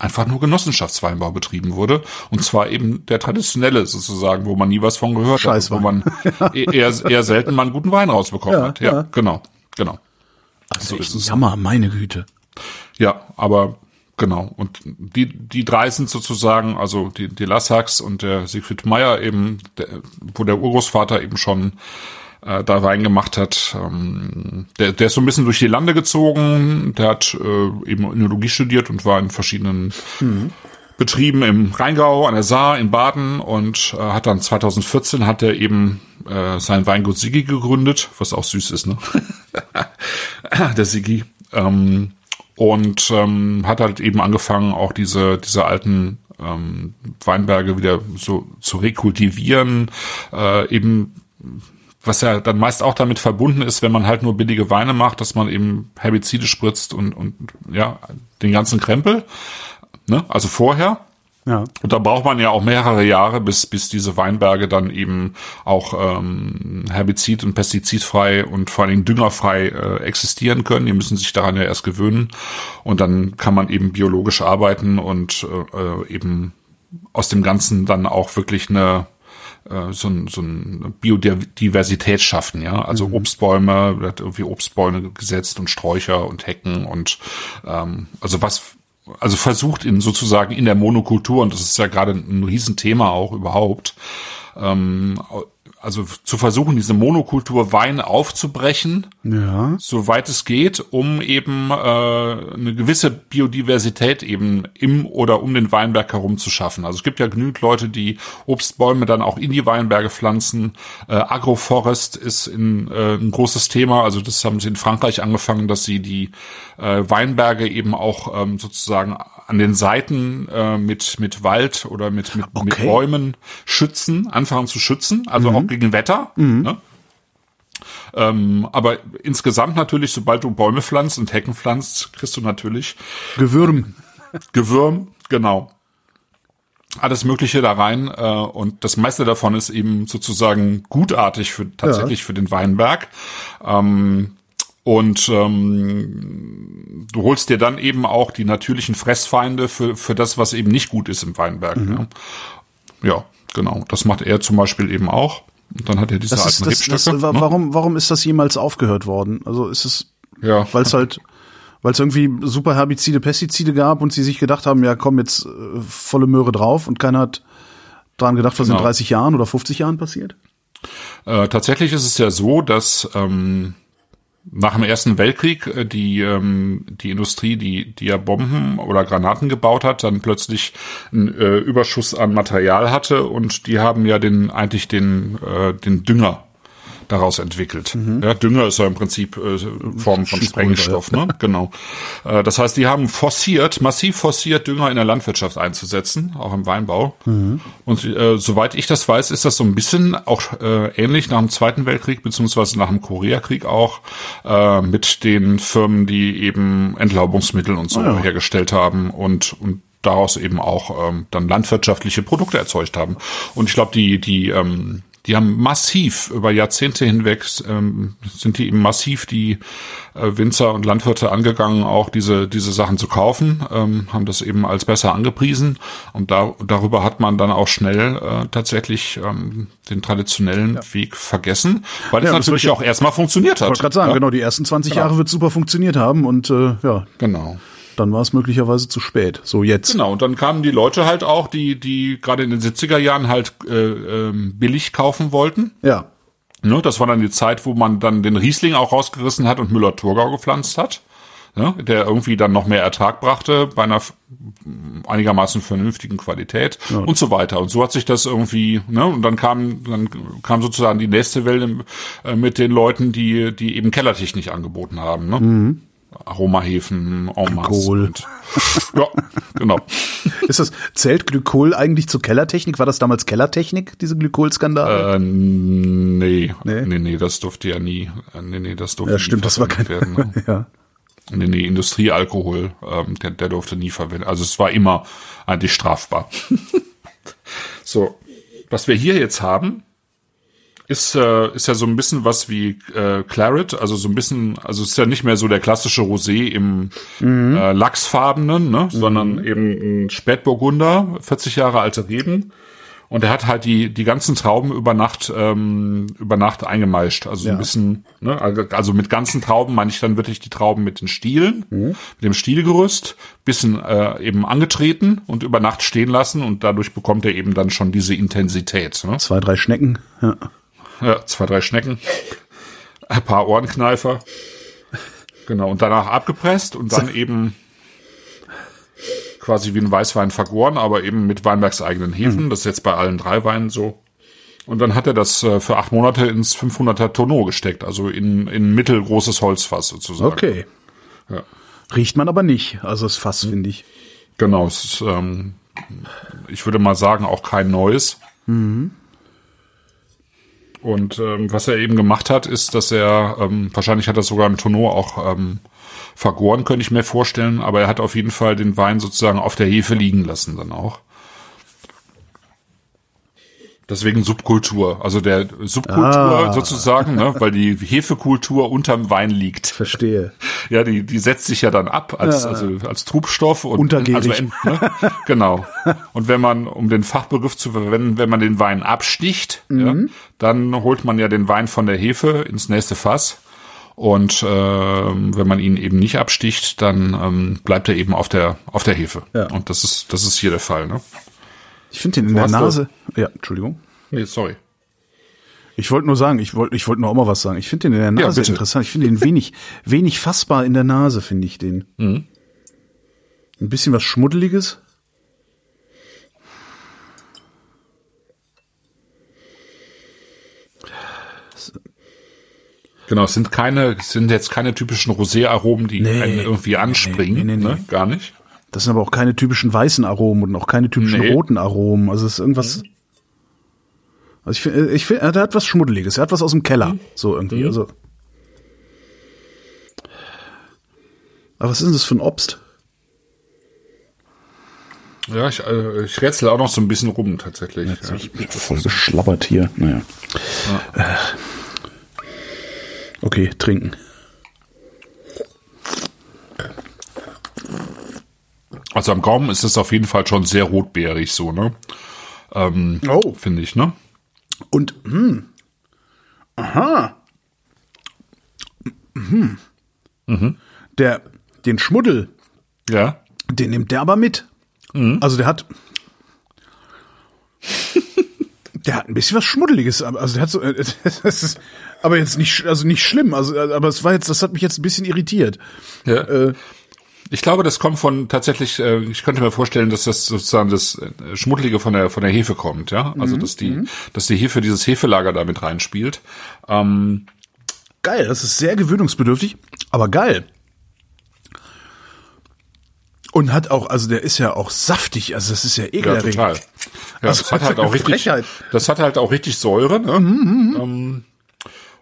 einfach nur Genossenschaftsweinbau betrieben wurde. Und zwar eben der traditionelle sozusagen, wo man nie was von gehört hat, wo man eher, eher selten mal einen guten Wein rausbekommen ja, hat. Ja, ja, genau. Genau. Also so ist es. Jammer, meine Güte. Ja, aber genau. Und die, die drei sind sozusagen, also die, die Lassacks und der Siegfried Meyer eben, der, wo der Urgroßvater eben schon äh, da Wein gemacht hat. Ähm, der, der ist so ein bisschen durch die Lande gezogen. Der hat äh, eben Önologie studiert und war in verschiedenen mhm. Betrieben im Rheingau, an der Saar, in Baden und äh, hat dann 2014 hat er eben äh, sein Weingut Sigi gegründet, was auch süß ist, ne? der Sigi. Ähm, und ähm, hat halt eben angefangen, auch diese, diese alten ähm, Weinberge wieder so zu rekultivieren, äh, eben was ja dann meist auch damit verbunden ist, wenn man halt nur billige Weine macht, dass man eben Herbizide spritzt und, und ja, den ganzen Krempel. Ne? Also vorher. Ja. Und da braucht man ja auch mehrere Jahre, bis, bis diese Weinberge dann eben auch ähm, herbizid- und pestizidfrei und vor allen Dingen düngerfrei äh, existieren können. Die müssen sich daran ja erst gewöhnen. Und dann kann man eben biologisch arbeiten und äh, eben aus dem Ganzen dann auch wirklich eine äh, so, ein, so ein Biodiversität schaffen, ja. Also mhm. Obstbäume, wird irgendwie Obstbäume gesetzt und Sträucher und Hecken und ähm, also was also versucht in sozusagen in der Monokultur, und das ist ja gerade ein Riesenthema auch überhaupt, ähm, also zu versuchen, diese Monokultur Wein aufzubrechen, Ja. soweit es geht, um eben äh, eine gewisse Biodiversität eben im oder um den Weinberg herum zu schaffen. Also es gibt ja genügend Leute, die Obstbäume dann auch in die Weinberge pflanzen. Äh, Agroforest ist in, äh, ein großes Thema. Also das haben sie in Frankreich angefangen, dass sie die äh, Weinberge eben auch ähm, sozusagen an den Seiten äh, mit mit Wald oder mit mit, mit Okay. Bäumen schützen, anfangen zu schützen, also auch gegen Wetter. Ne? Ähm, aber insgesamt natürlich, sobald du Bäume pflanzt und Hecken pflanzt, kriegst du natürlich Gewürm. Gewürm, genau. Alles Mögliche da rein äh, und das meiste davon ist eben sozusagen gutartig für tatsächlich für den Weinberg. Ähm, und ähm, du holst dir dann eben auch die natürlichen Fressfeinde für, für das, was eben nicht gut ist im Weinberg. Ne? Ja, genau. Das macht er zum Beispiel eben auch. Und dann hat er diese Das ist, alten das, das, Rebstöcke. wa- ne? warum, warum ist das jemals aufgehört worden? Also ist es, Ja. weil es halt, weil es irgendwie super Herbizide, Pestizide gab und sie sich gedacht haben, ja komm jetzt äh, volle Möhre drauf und keiner hat dran gedacht, was in Genau. 30 Jahren oder 50 Jahren passiert? Äh, tatsächlich ist es ja so, dass ähm, nach dem Ersten Weltkrieg äh, die ähm, die Industrie, die die ja Bomben oder Granaten gebaut hat, dann plötzlich einen äh, Überschuss an Material hatte und die haben ja den eigentlich den äh, den Dünger daraus entwickelt. Ja, Dünger ist ja im Prinzip äh, Form von Sprengstoff, ne? Genau. Äh, das heißt, die haben forciert, massiv forciert, Dünger in der Landwirtschaft einzusetzen, auch im Weinbau. Und äh, soweit ich das weiß, ist das so ein bisschen auch äh, ähnlich nach dem Zweiten Weltkrieg beziehungsweise nach dem Koreakrieg auch äh, mit den Firmen, die eben Entlaubungsmittel und so hergestellt haben und und daraus eben auch ähm, dann landwirtschaftliche Produkte erzeugt haben. Und ich glaube, die die ähm, die haben massiv über Jahrzehnte hinweg ähm, sind die eben massiv die äh, Winzer und Landwirte angegangen, auch diese diese Sachen zu kaufen, ähm, haben das eben als besser angepriesen und da, darüber hat man dann auch schnell äh, tatsächlich ähm, den traditionellen Weg vergessen, weil es Ja, das natürlich auch erstmal funktioniert hat. Ich wollte gerade sagen, ja? genau, die ersten 20 Jahre wird super funktioniert haben und äh, ja, Genau. Dann war es möglicherweise zu spät. So jetzt. Genau, und dann kamen die Leute halt auch, die, die gerade in den 70er Jahren halt äh, ähm, billig kaufen wollten. Ja. Ne, das war dann die Zeit, wo man dann den Riesling auch rausgerissen hat und Müller-Thurgau gepflanzt hat. Ne, der irgendwie dann noch mehr Ertrag brachte bei einer einigermaßen vernünftigen Qualität und so weiter. Und so hat sich das irgendwie, ne, und dann kam, dann kam sozusagen die nächste Welle äh, mit den Leuten, die, die eben Kellertechnik angeboten haben, ne? Aromahefen, en. Glykol. Und, ja, genau. Ist das, zählt Glykol eigentlich zur Kellertechnik? War das damals Kellertechnik, diese Glykolskandale? Äh, nee, Nee? nee, nee, das durfte ja nie, äh, nee, nee, das durfte ja, nie stimmt, das war kein, werden. Ne? ja. Nee, nee, Industriealkohol, ähm, der, der durfte nie verwendet. Also es war immer eigentlich strafbar. so, was wir hier jetzt haben, ist, äh, ist ja so ein bisschen was wie äh, Claret, also so ein bisschen, also ist ja nicht mehr so der klassische Rosé im äh, Lachsfarbenen, ne, sondern eben ein Spätburgunder, 40 Jahre alte Reben. Und er hat halt die, die ganzen Trauben über Nacht, ähm, über Nacht eingemeischt. Also so Ja. ein bisschen, ne, also mit ganzen Trauben meine ich dann wirklich die Trauben mit den Stielen, mit dem Stielgerüst, bisschen äh, eben angetreten und über Nacht stehen lassen und dadurch bekommt er eben dann schon diese Intensität. Ne? Zwei, drei Schnecken. Ja. Ja, zwei, drei Schnecken, ein paar Ohrenkneifer. Genau, und danach abgepresst und dann eben quasi wie ein Weißwein vergoren, aber eben mit Weinbergseigenen Hefen. Das ist jetzt bei allen drei Weinen so. Und dann hat er das äh, für acht Monate ins 500er Tonneau gesteckt, also in, in mittelgroßes Holzfass sozusagen. Okay. Ja. Riecht man aber nicht. Also das Fass, finde ich. Genau, es ist, ähm, ich würde mal sagen, auch kein neues. Und ähm, was er eben gemacht hat, ist, dass er, ähm, wahrscheinlich hat er sogar im Tonneau auch ähm, vergoren, könnte ich mir vorstellen, aber er hat auf jeden Fall den Wein sozusagen auf der Hefe liegen lassen dann auch. Deswegen Subkultur, also der Subkultur Ah. sozusagen, ne, weil die Hefekultur unterm Wein liegt. Verstehe. Ja, die, die setzt sich ja dann ab als, also als Trubstoff und Untergärig. Also, ne? Genau. Und wenn man, um den Fachbegriff zu verwenden, wenn man den Wein absticht, ja, dann holt man ja den Wein von der Hefe ins nächste Fass. Und ähm, wenn man ihn eben nicht absticht, dann ähm, bleibt er eben auf der auf der Hefe. Ja. Und das ist das ist hier der Fall. Ne? Ich finde den in der Nase. Ja, Entschuldigung. Nee, sorry. Ich wollte nur sagen, ich wollte ich wollte nur auch mal was sagen. Ich finde den in der Ja, Nase bitte. interessant. Ich finde den wenig, wenig fassbar in der Nase, finde ich den. Mhm. Ein bisschen was Schmuddeliges. Genau, es sind keine, es sind jetzt keine typischen Rosé-Aromen, die Nee. einen irgendwie anspringen. Nee, nee, nee, Ne? Gar nicht. Das sind aber auch keine typischen weißen Aromen und auch keine typischen Nee. roten Aromen. Also es ist irgendwas. Also ich finde, ich finde, er hat was Schmuddeliges. Er hat was aus dem Keller. So irgendwie. Also. Aber was ist denn das für ein Obst? Ja, ich, äh, ich rätsel auch noch so ein bisschen rum tatsächlich. Ja. Ich bin voll geschlabbert hier. Naja. Äh. Okay, trinken. Also am Gaumen ist es auf jeden Fall schon sehr rotbeerig so, ne? Ähm, Oh. Finde ich, ne? Und, hm. Aha. Mhm. Der, den Schmuddel, Ja. den nimmt der aber mit. Also der hat, der hat ein bisschen was Schmuddeliges, aber- also der hat so, äh, das ist, aber jetzt nicht, also nicht schlimm, also, äh, aber es war jetzt, das hat mich jetzt ein bisschen irritiert. ja. Äh, Ich glaube, das kommt von tatsächlich, äh, ich könnte mir vorstellen, dass das sozusagen das äh, Schmuddelige von der von der Hefe kommt, ja. Also dass die, dass die Hefe dieses Hefelager da mit reinspielt. Ähm, Geil, das ist sehr gewöhnungsbedürftig, aber geil. Und hat auch, also der ist ja auch saftig, also das ist ja ja, ekelerregend. total. Ja, Also, das hat halt auch richtig, Frechheit. das hat halt auch richtig Säure, ne? Ähm,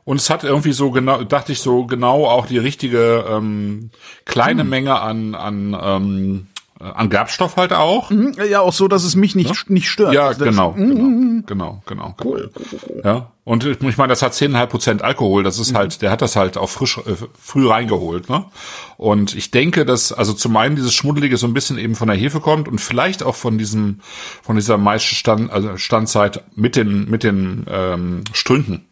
und es hat irgendwie so genau, dachte ich so genau auch die richtige ähm, kleine Menge an an ähm, an Gerbstoff halt auch. Ja, auch so, dass es mich nicht, nicht stört. Ja, Also genau, genau, genau, genau. Cool. Ja, und ich meine, das hat 10,5 Prozent Alkohol. Das ist halt, der hat das halt auch frisch, äh, früh reingeholt, ne? Und ich denke, dass, also zum einen dieses Schmuddelige so ein bisschen eben von der Hefe kommt und vielleicht auch von diesem, von dieser Maisstand, also Standzeit mit den, mit den ähm, Strünken.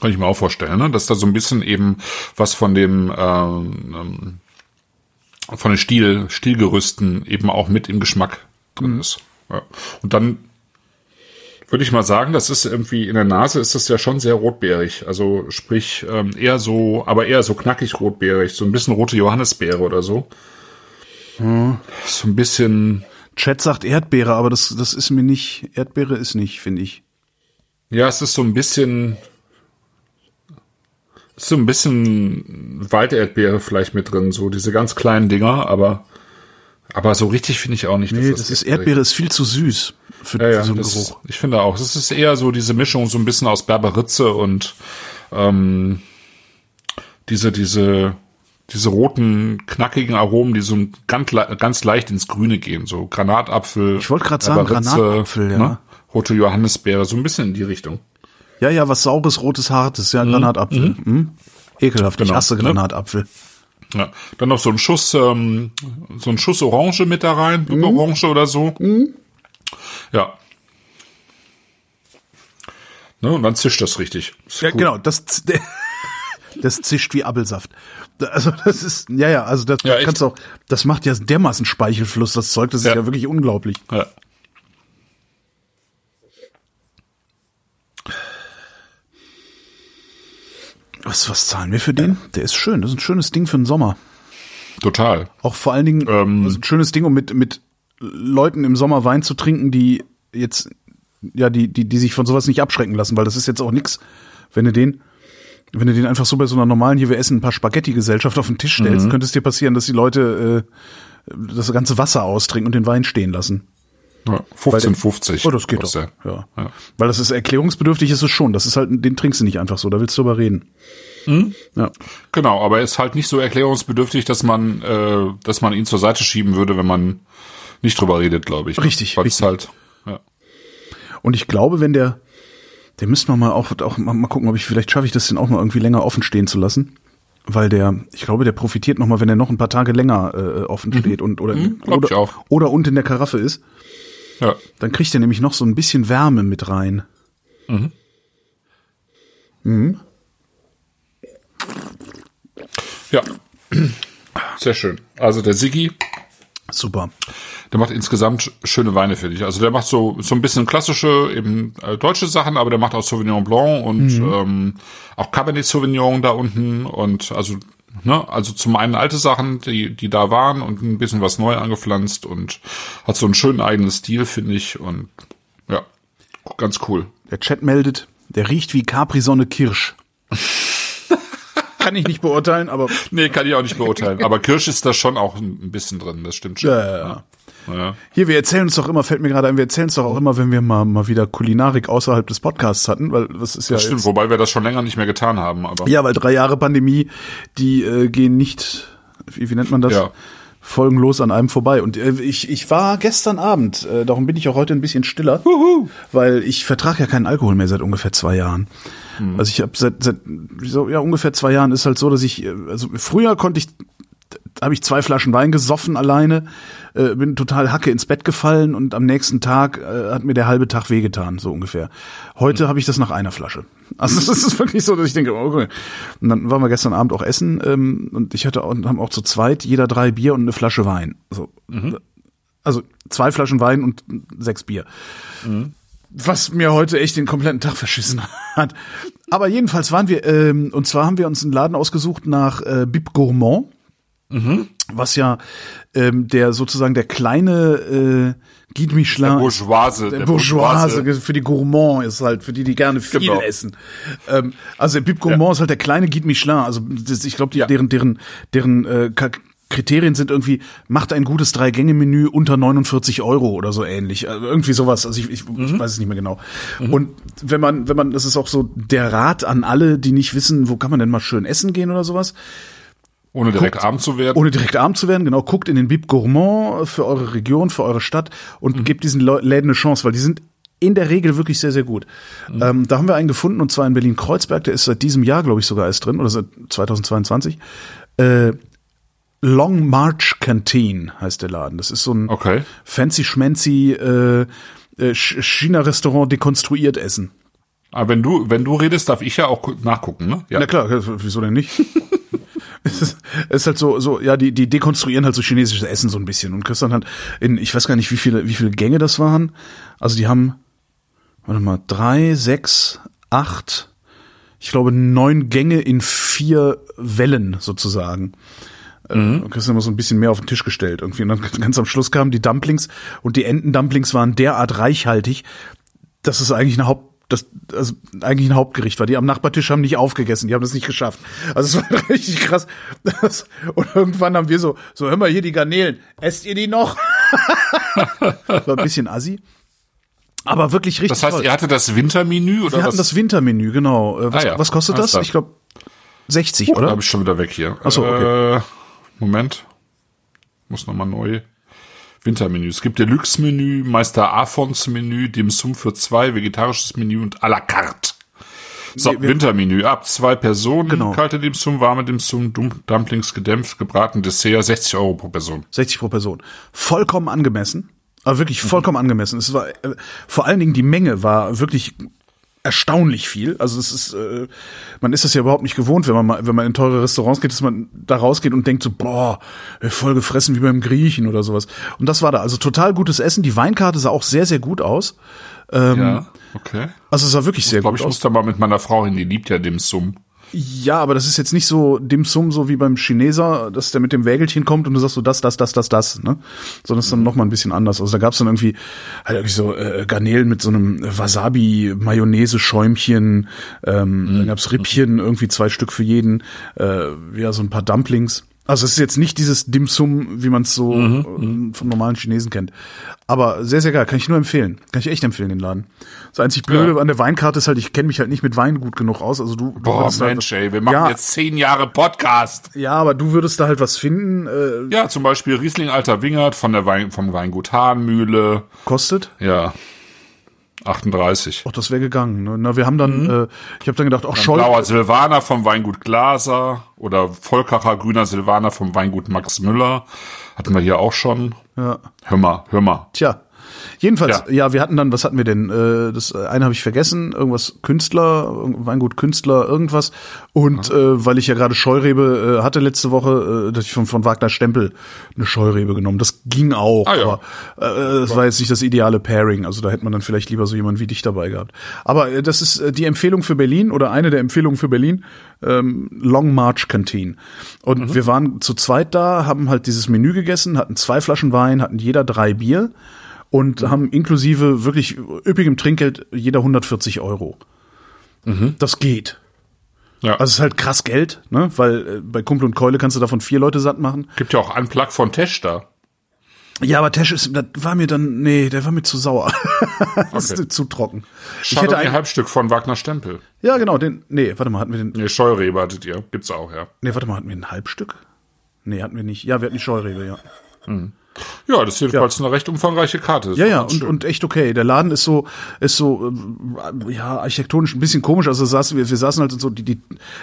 Kann ich mir auch vorstellen, ne? Dass da so ein bisschen eben was von dem, ähm, ähm, von den Stiel, Stielgerüsten eben auch mit im Geschmack drin ist. Ja. Und dann würde ich mal sagen, das ist irgendwie in der Nase ist das ja schon sehr rotbeerig. Also sprich ähm, eher so, aber eher so knackig rotbeerig, so ein bisschen rote Johannisbeere oder so. So ein bisschen, Chat sagt Erdbeere, aber das, das ist mir nicht, Erdbeere ist nicht, finde ich. ja, es ist so ein bisschen, ist so ein bisschen Walderdbeere vielleicht mit drin, so diese ganz kleinen Dinger, aber aber so richtig finde ich auch nicht. Nee, das ist Erdbeere ist viel zu süß für Ja, ja, so einen das, Geruch. ich finde auch. Es ist eher so diese Mischung so ein bisschen aus Berberitze und ähm, diese, diese, diese roten, knackigen Aromen, die so ganz, ganz leicht ins Grüne gehen. So Granatapfel. Ich wollte gerade sagen, Granatapfel, ja. Rote Johannisbeere, so ein bisschen in die Richtung. Ja, ja, was saures, rotes, hartes, ja, Granatapfel. Mhm. Ekelhaft, ich Genau, hasse ne? Granatapfel. Ja. Dann noch so ein Schuss, ähm, so ein Schuss Orange mit da rein, Mhm. Orange oder so. Ja. Ne, und dann zischt das richtig. Ist Ja, cool. genau, das, das zischt wie Appelsaft. Also das ist, ja, ja, also das Ja, echt. kannst du auch, das macht ja dermaßen Speichelfluss, das Zeug, das ist Ja. ja wirklich unglaublich. Ja. Was, was zahlen wir für den? Der ist schön, das ist ein schönes Ding für den Sommer. Total. Auch vor allen Dingen Ähm. ein schönes Ding, um mit, mit Leuten im Sommer Wein zu trinken, die jetzt, ja, die, die, die sich von sowas nicht abschrecken lassen, weil das ist jetzt auch nix, wenn du den, wenn du den einfach so bei so einer normalen, hier wir essen ein paar Spaghetti-Gesellschaft auf den Tisch Mhm. stellst, könnte es dir passieren, dass die Leute äh, das ganze Wasser austrinken und den Wein stehen lassen. Ja, 15,50. Oh, das geht doch. Ja. Ja. Weil das ist erklärungsbedürftig, ist es schon. Das ist halt, den trinkst du nicht einfach so, da willst du drüber reden. Mhm. Ja. Genau, aber er ist halt nicht so erklärungsbedürftig, dass man, äh, dass man ihn zur Seite schieben würde, wenn man nicht drüber redet, glaube ich. Richtig, Weil es richtig. halt, ja. Und ich glaube, wenn der, der müsste man mal auch, auch mal, mal gucken, ob ich, vielleicht schaffe ich das den auch mal irgendwie länger offen stehen zu lassen. Weil der, ich glaube, der profitiert noch mal, wenn er noch ein paar Tage länger äh, offen steht und oder, Mhm, glaub oder, ich auch. oder und in der Karaffe ist. Ja. Dann kriegt er nämlich noch so ein bisschen Wärme mit rein. Ja. Sehr schön. Also der Siggi, Super. der macht insgesamt schöne Weine, finde ich. Also der macht so, so ein bisschen klassische, eben äh, deutsche Sachen, aber der macht auch Sauvignon Blanc und ähm, auch Cabernet Sauvignon da unten und also Ne, also zum einen alte Sachen, die, die da waren und ein bisschen was neu angepflanzt und hat so einen schönen eigenen Stil, finde ich. Und ja, ganz cool. Der Chat meldet, der riecht wie Capri-Sonne Kirsch. kann ich nicht beurteilen, aber. Nee, kann ich auch nicht beurteilen. Aber Kirsch ist da schon auch ein bisschen drin, das stimmt schon. Ja, ja, ja. Ja. Hier, wir erzählen uns doch immer, fällt mir gerade ein, wir erzählen uns doch auch immer, wenn wir mal, mal wieder Kulinarik außerhalb des Podcasts hatten, weil das ist ja. Das stimmt, jetzt, wobei wir das schon länger nicht mehr getan haben, aber. Ja, weil drei Jahre Pandemie, die äh, gehen nicht, wie, wie nennt man das? Ja. Folgenlos an einem vorbei. Und äh, ich, ich war gestern Abend, äh, darum bin ich auch heute ein bisschen stiller, weil ich vertrage ja keinen Alkohol mehr seit ungefähr zwei Jahren. Also ich habe seit, seit so, ja ungefähr zwei Jahren ist halt so, dass ich, äh, also früher konnte ich habe ich zwei Flaschen Wein gesoffen alleine, äh, bin total hacke ins Bett gefallen und am nächsten Tag äh, hat mir der halbe Tag wehgetan, so ungefähr. Heute habe ich das nach einer Flasche. Also es ist wirklich so, dass ich denke, okay. Und dann waren wir gestern Abend auch essen ähm, und ich hatte und haben auch zu zweit jeder drei Bier und eine Flasche Wein. So. Also zwei Flaschen Wein und sechs Bier. Was mir heute echt den kompletten Tag verschissen hat. Aber jedenfalls waren wir, ähm, und zwar haben wir uns einen Laden ausgesucht nach äh, Bib Gourmand was ja ähm, der sozusagen der kleine äh, Guide Michelin Der Bourgeoise, der, der Bourgeoise, Bourgeoise. für die Gourmand ist halt für die die gerne viel Genau. essen ähm, also der Bib Gourmand ist halt der kleine Guide Michelin also das, ich glaube Ja. deren deren deren äh, Kriterien sind irgendwie, macht ein gutes Drei-Gänge-Menü unter 49 Euro oder so ähnlich. Also irgendwie sowas. Also ich, ich, Mhm. ich weiß es nicht mehr genau. Und wenn man, wenn man, das ist auch so der Rat an alle, die nicht wissen, wo kann man denn mal schön essen gehen oder sowas. Ohne direkt Guckt- arm zu werden. Ohne direkt arm zu werden, genau. Guckt in den Bib Gourmand für eure Region, für eure Stadt und gebt diesen Läden eine Chance, weil die sind in der Regel wirklich sehr, sehr gut. Ähm, da haben wir einen gefunden und zwar in Berlin-Kreuzberg. Der ist seit diesem Jahr, glaube ich, sogar erst drin oder seit 2022. Äh, Long March Canteen heißt der Laden. Das ist so ein Okay. fancy schmancy äh, äh, Ch- China-Restaurant dekonstruiert essen. Aber wenn du, wenn du redest, darf ich ja auch gu- nachgucken, ne? Ja. Na klar, wieso denn nicht? es ist, es ist halt so, so, ja, die, die dekonstruieren halt so chinesisches Essen so ein bisschen und Christian hat in, ich weiß gar nicht, wie viele, wie viele Gänge das waren. Also die haben, warte mal, drei, sechs, acht, ich glaube neun Gänge in vier Wellen sozusagen. Mhm. Und Christian hat so ein bisschen mehr auf den Tisch gestellt irgendwie. Und dann ganz am Schluss kamen die Dumplings und die Entendumplings waren derart reichhaltig, dass es eigentlich eine Haupt das also eigentlich ein Hauptgericht war. Die am Nachbartisch haben nicht aufgegessen, die haben das nicht geschafft. Also es war richtig krass. Das, und irgendwann haben wir so, so hör mal hier die Garnelen, esst ihr die noch? war ein bisschen assi. Aber wirklich richtig Das heißt, toll. ihr hatte das Wintermenü oder wir hatten was? das Wintermenü, genau. Äh, Was, Ah ja, was kostet alles das? klar. Ich glaube 60, Da oder? habe ich schon wieder weg hier. Ach so, okay. Äh, Moment. Muss nochmal neu. Wintermenü. Es gibt Deluxe-Menü, Meister Afons-Menü, Dim Sum für zwei, vegetarisches Menü und à la carte. So, wir- Wintermenü. Ab zwei Personen, Genau. kalte Dim Sum, warme Dim Sum, Dum- Dumplings, gedämpft, gebraten, Dessert, 60 Euro pro Person. 60 pro Person. Vollkommen angemessen. Aber wirklich vollkommen angemessen. Es war äh, vor allen Dingen die Menge war wirklich erstaunlich viel. Also es ist, äh, man ist das ja überhaupt nicht gewohnt, wenn man mal, wenn man in teure Restaurants geht, dass man da rausgeht und denkt so, boah, voll gefressen wie beim Griechen oder sowas. Und das war da. Also total gutes Essen. Die Weinkarte sah auch sehr, sehr gut aus. Ähm, Ja, okay. Also es sah wirklich sehr Ich glaube, gut ich aus. muss da mal mit meiner Frau hin, die liebt ja Dim Sum. Ja, aber das ist jetzt nicht so Dim Sum, so wie beim Chineser, dass der mit dem Wägelchen kommt und du sagst so das, das, das, das, das, ne? Sondern es ist dann noch mal ein bisschen anders. Also da gab's dann irgendwie halt irgendwie so äh, Garnelen mit so einem Wasabi-Mayonnaise-Schäumchen, ähm, dann gab's Rippchen, irgendwie zwei Stück für jeden, äh, ja, so ein paar Dumplings. Also es ist jetzt nicht dieses Dim Sum, wie man es so äh, vom normalen Chinesen kennt. Aber sehr, sehr geil. Kann ich nur empfehlen. Kann ich echt empfehlen, den Laden. Das einzig Blöde Ja. an der Weinkarte ist halt, ich kenne mich halt nicht mit Wein gut genug aus. Also du, du Boah, würdest halt- Mensch, ey, wir machen ja, jetzt zehn Jahre Podcast. ja, aber du würdest da halt was finden, äh, Ja, zum Beispiel Riesling Alter Wingert von der Wein, vom Weingut Hahnmühle. kostet. Ja. 38. Ach, das wäre gegangen. Ne? Na, wir haben dann, äh, ich habe dann gedacht, auch Scholl. Blauer Silvaner vom Weingut Glaser oder Volkacher grüner Silvaner vom Weingut Max Müller. Hatten wir hier auch schon. Ja. Hör mal, hör mal. Tja. Jedenfalls, ja. Ja. wir hatten dann, was hatten wir denn? Äh, das äh, eine habe ich vergessen, irgendwas Künstler, Weingut Künstler, irgendwas. Und äh, weil ich ja gerade Scheurebe äh, hatte letzte Woche, äh, dass ich von, von Wagner Stempel eine Scheurebe genommen. Das ging auch, Ah, ja. aber äh, das war jetzt nicht das ideale Pairing. Also da hätte man dann vielleicht lieber so jemanden wie dich dabei gehabt. Aber das ist die Empfehlung für Berlin oder eine der Empfehlungen für Berlin. Ähm, Long March Canteen. Und wir waren zu zweit da, haben halt dieses Menü gegessen, hatten zwei Flaschen Wein, hatten jeder drei Bier und haben inklusive wirklich üppigem Trinkgeld jeder 140 Euro. Das geht. Ja. Also es ist halt krass Geld, ne? Weil äh, bei Kumpel und Keule kannst du davon vier Leute satt machen. Gibt ja auch Unplug von Tesch da. Ja, aber Tesch ist, das war mir dann, nee, der war mir zu sauer. das Okay. ist zu trocken. Ich Chardonnay hätte ein, Halbstück von Wagner Stempel. ja genau, den, nee, warte mal, hatten wir den, Nee, Scheurebe hattet ihr. Gibt's auch, ja. nee, warte mal, hatten wir ein Halbstück? Nee, hatten wir nicht. Ja, wir hatten die Scheurebe, ja. Ja, das ist jedenfalls eine recht umfangreiche Karte. Das Ja, ja, und, und echt okay. Der Laden ist so, ist so, ähm, ja, architektonisch ein bisschen komisch. Also saßen wir, wir saßen halt so, die, die,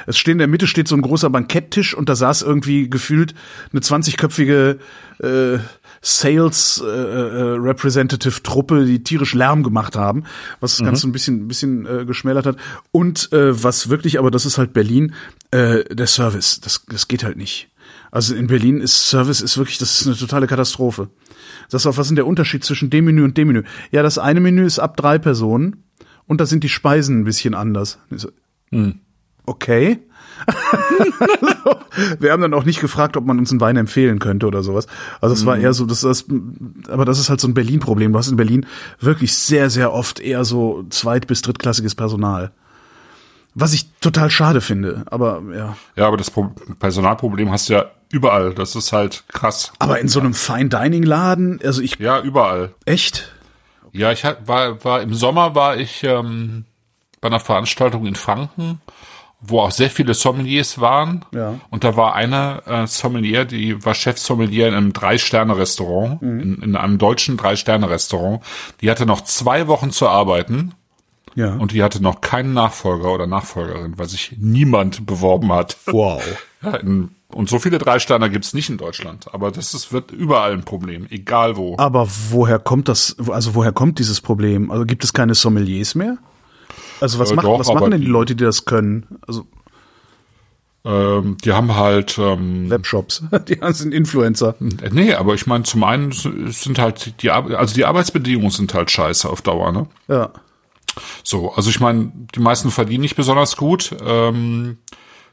es steht in der Mitte steht so ein großer Banketttisch und da saß irgendwie gefühlt eine 20-köpfige äh, Sales äh, äh, Representative Truppe, die tierisch Lärm gemacht haben, was das Ganze ein bisschen, ein bisschen äh, geschmälert hat. Und äh, was wirklich, aber das ist halt Berlin, äh, der Service. Das, das geht halt nicht. Also in Berlin ist Service ist wirklich, das ist eine totale Katastrophe. Sagst du auch, was ist denn der Unterschied zwischen dem Menü und dem Menü? Ja, das eine Menü ist ab drei Personen und da sind die Speisen ein bisschen anders. So, Okay. Wir haben dann auch nicht gefragt, ob man uns einen Wein empfehlen könnte oder sowas. Also es war eher so, das, das, aber das ist halt so ein Berlin-Problem. Du hast in Berlin wirklich sehr, sehr oft eher so zweit- bis drittklassiges Personal. Was ich total schade finde, aber ja. Ja, aber das Pro Personalproblem hast du ja überall. Das ist halt krass. Aber in so einem Fine-Dining-Laden, also ich, Ja, überall. echt? Ja, ich war, war im Sommer war ich ähm, bei einer Veranstaltung in Franken, wo auch sehr viele Sommeliers waren. Ja. Und da war eine äh, Sommelier, die war Chefsommelier in einem Drei-Sterne-Restaurant, in, in einem deutschen Drei-Sterne-Restaurant. Die hatte noch zwei Wochen zu arbeiten Ja. und die hatte noch keinen Nachfolger oder Nachfolgerin, weil sich niemand beworben hat. wow. Ja, in, und so viele Drei-Sterne gibt's nicht in Deutschland. Aber das ist, wird überall ein Problem, egal wo. Aber woher kommt das, also woher kommt dieses Problem? Also gibt es keine Sommeliers mehr? Also was, Äh, machen, doch, was machen denn die Leute, die das können? Also Ähm, die haben halt, ähm, Webshops, die sind Influencer. äh, nee, aber ich meine, zum einen sind halt die, also die Arbeitsbedingungen sind halt scheiße auf Dauer, ne? Ja. So, also ich meine, die meisten verdienen nicht besonders gut. Ähm,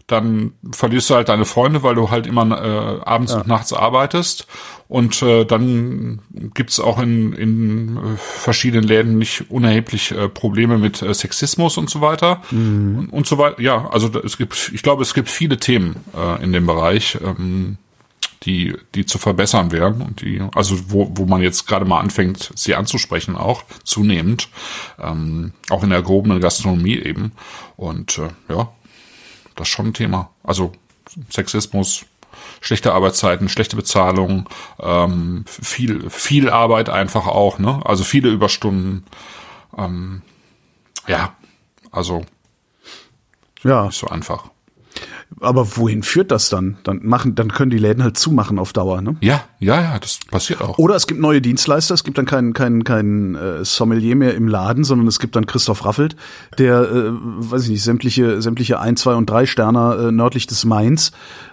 dann verlierst du halt deine Freunde, weil du halt immer äh, abends und nachts arbeitest. Und äh, dann gibt's auch in, in äh, verschiedenen Läden nicht unerheblich äh, Probleme mit äh, Sexismus und so weiter. Und, und so weiter. Ja, also da, es gibt, ich glaube, es gibt viele Themen äh, in dem Bereich. Ähm, die, die zu verbessern wären und die, also wo, wo man jetzt gerade mal anfängt, sie anzusprechen, auch zunehmend, ähm, auch in der gehobenen Gastronomie eben. Und äh, ja, das ist schon ein Thema. Also Sexismus, schlechte Arbeitszeiten, schlechte Bezahlung, ähm, viel, viel Arbeit einfach auch, ne? Also viele Überstunden. Ähm, ja, also Ja, nicht so einfach. Aber wohin führt das dann? Dann machen, dann können die Läden halt zumachen auf Dauer, ne? Ja, ja, ja, das passiert auch. Oder es gibt neue Dienstleister, es gibt dann keinen keinen keinen äh, Sommelier mehr im Laden, sondern es gibt dann Christoph Raffelt, der äh, weiß ich nicht, sämtliche sämtliche ein, zwei und drei Sterner äh, nördlich des Mains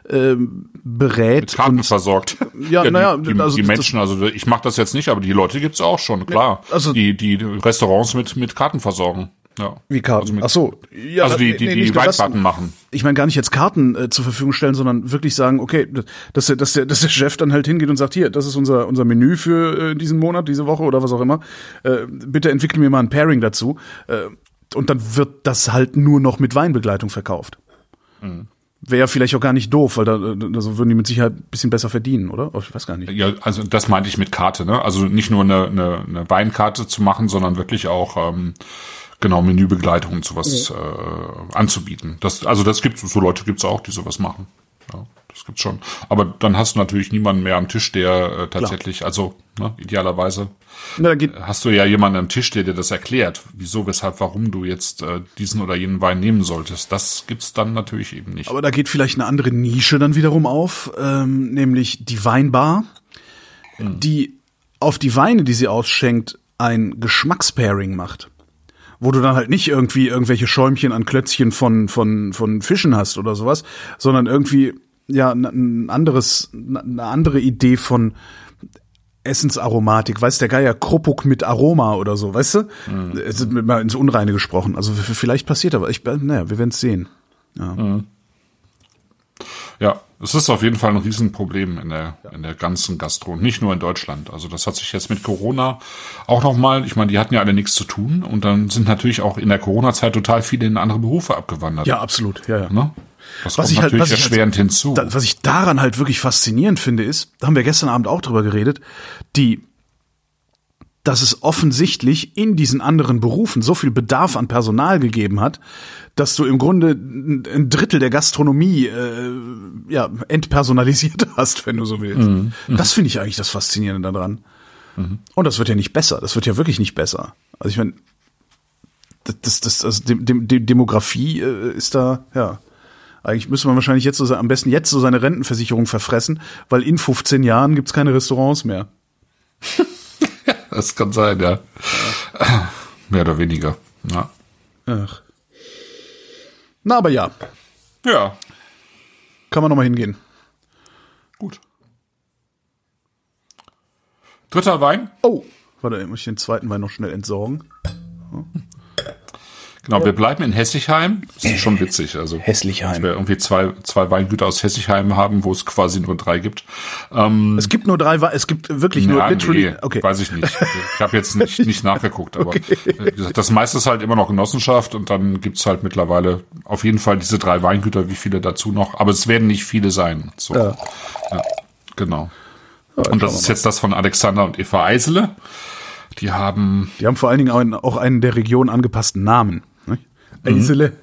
äh, berät Karten und versorgt. Ja, die, naja, die, also die das- Menschen, also ich mache das jetzt nicht, aber die Leute gibt's auch schon, klar. also- die, die Restaurants mit, mit Karten versorgen. Ja. wie Karten. Also, mit, Ach so, ja, also die, die, nee, die. Weinkarten machen. ich meine gar nicht jetzt Karten äh, zur Verfügung stellen, sondern wirklich sagen, okay, dass der, dass der, dass der Chef dann halt hingeht und sagt, hier, das ist unser unser Menü für äh, diesen Monat, diese Woche oder was auch immer. Äh, bitte entwickle mir mal ein Pairing dazu. Äh, und dann wird das halt nur noch mit Weinbegleitung verkauft. Wäre ja vielleicht auch gar nicht doof, weil da also würden die mit Sicherheit ein bisschen besser verdienen, oder? Oh, Ich weiß gar nicht. Ja, also das meinte ich mit Karte, ne? Also nicht nur eine, eine, eine Weinkarte zu machen, sondern wirklich auch ähm, genau Menübegleitung und sowas äh, anzubieten. Das, also das gibt so Leute gibt's auch, die sowas machen. Ja, das gibt's schon. Aber dann hast du natürlich niemanden mehr am Tisch, der äh, tatsächlich, also ne, idealerweise Na, geht, hast du ja jemanden am Tisch, der dir das erklärt, wieso, weshalb, warum du jetzt äh, diesen oder jenen Wein nehmen solltest. Das gibt's dann natürlich eben nicht. aber da geht vielleicht eine andere Nische dann wiederum auf, ähm, nämlich die Weinbar, die auf die Weine, die sie ausschenkt, ein Geschmackspairing macht, wo du dann halt nicht irgendwie irgendwelche Schäumchen an Klötzchen von, von, von Fischen hast oder sowas, sondern irgendwie, ja, ein anderes, eine andere Idee von Essensaromatik, weiß der Geier, Kruppuk mit Aroma oder so, weißt du? Mhm. Es ist mal ins Unreine gesprochen. Also vielleicht passiert aber, ich, naja, wir werden es sehen. Ja. Mhm. Ja, es ist auf jeden Fall ein Riesenproblem in der, in der ganzen Gastro, nicht nur in Deutschland. Also das hat sich jetzt mit Corona auch nochmal, ich meine, die hatten ja alle nichts zu tun und dann sind natürlich auch in der Corona-Zeit total viele in andere Berufe abgewandert. Ja, absolut, ja, ja. Ne? Das was kommt ich halt, natürlich was erschwerend halt, hinzu. Was ich daran halt wirklich faszinierend finde, ist, da haben wir gestern Abend auch drüber geredet, die dass es offensichtlich in diesen anderen Berufen so viel Bedarf an Personal gegeben hat, dass du im Grunde ein Drittel der Gastronomie äh, ja entpersonalisiert hast, wenn du so willst. Mhm. Das finde ich eigentlich das Faszinierende daran. Mhm. Und das wird ja nicht besser. Das wird ja wirklich nicht besser. Also ich meine, das, das, also dem, dem, Demografie äh, ist da ja. Eigentlich müsste man wahrscheinlich jetzt so, am besten jetzt so seine Rentenversicherung verfressen, weil in 15 Jahren gibt's keine Restaurants mehr. Das kann sein, ja. ja. Mehr oder weniger. Ja. Ach. Na, aber ja. Ja. Kann man nochmal hingehen. Gut. Dritter Wein. Oh, warte, muss ich den zweiten Wein noch schnell entsorgen. Hm. Genau, wir bleiben in Hessigheim. Das ist schon witzig. Also, Hesslichheim. Dass wir irgendwie zwei, zwei Weingüter aus Hessigheim haben, wo es quasi nur drei gibt. Ähm, es gibt nur drei, es gibt wirklich nur ja, literally. Nee, okay. Weiß ich nicht. Ich habe jetzt nicht, nicht nachgeguckt, aber okay. das meiste ist halt immer noch Genossenschaft und dann gibt's halt mittlerweile auf jeden Fall diese drei Weingüter, wie viele dazu noch. Aber es werden nicht viele sein. So. Ja. ja genau. Ja, und das ist jetzt das von Alexander und Eva Eisele. Die haben. Die haben vor allen Dingen auch einen der Region angepassten Namen. Eisele.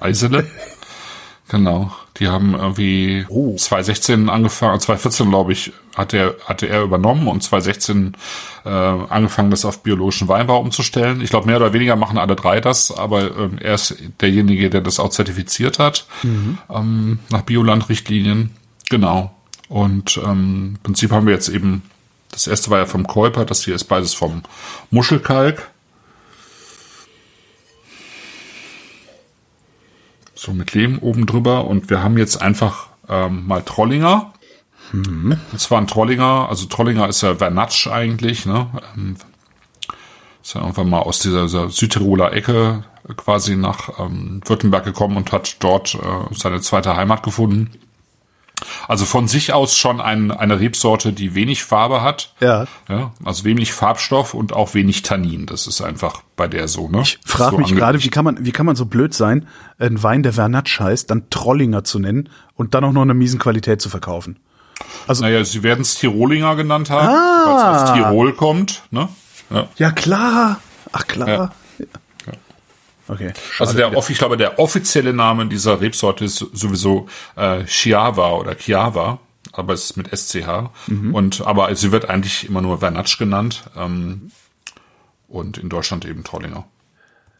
Eisele. Genau. Die haben irgendwie oh. 2016 angefangen, 2014 glaube ich, hat er, hatte er übernommen und 2016 äh, angefangen, das auf biologischen Weinbau umzustellen. Ich glaube, mehr oder weniger machen alle drei das, aber ähm, er ist derjenige, der das auch zertifiziert hat, mhm. ähm, nach Biolandrichtlinien. Genau. Und ähm, im Prinzip haben wir jetzt eben, das erste war ja vom Käuper, das hier ist beides vom Muschelkalk. So mit Lehm oben drüber. Und wir haben jetzt einfach ähm, mal Trollinger. Mhm. Und zwar ein Trollinger, also Trollinger ist ja Vernatsch eigentlich, ne? Ähm, ist ja irgendwann mal aus dieser, dieser Südtiroler Ecke quasi nach ähm, Württemberg gekommen und hat dort äh, seine zweite Heimat gefunden. Also von sich aus schon ein, eine Rebsorte, die wenig Farbe hat. Ja. ja. Also wenig Farbstoff und auch wenig Tannin. Das ist einfach bei der so, ne? Ich frage so mich gerade, wie kann man, wie kann man so blöd sein, einen Wein, der Vernatsch heißt, dann Trollinger zu nennen und dann auch noch eine miesen Qualität zu verkaufen? Also, naja, sie werden es Tirolinger genannt haben, ah. weil es aus Tirol kommt, ne? Ja, ja klar. Ach klar. Ja. Okay. Also der, ich glaube, der offizielle Name dieser Rebsorte ist sowieso äh, Chiava oder Chiava, aber es ist mit SCH. Mhm. Und aber sie wird eigentlich immer nur Vernatsch genannt ähm, und in Deutschland eben Trollinger,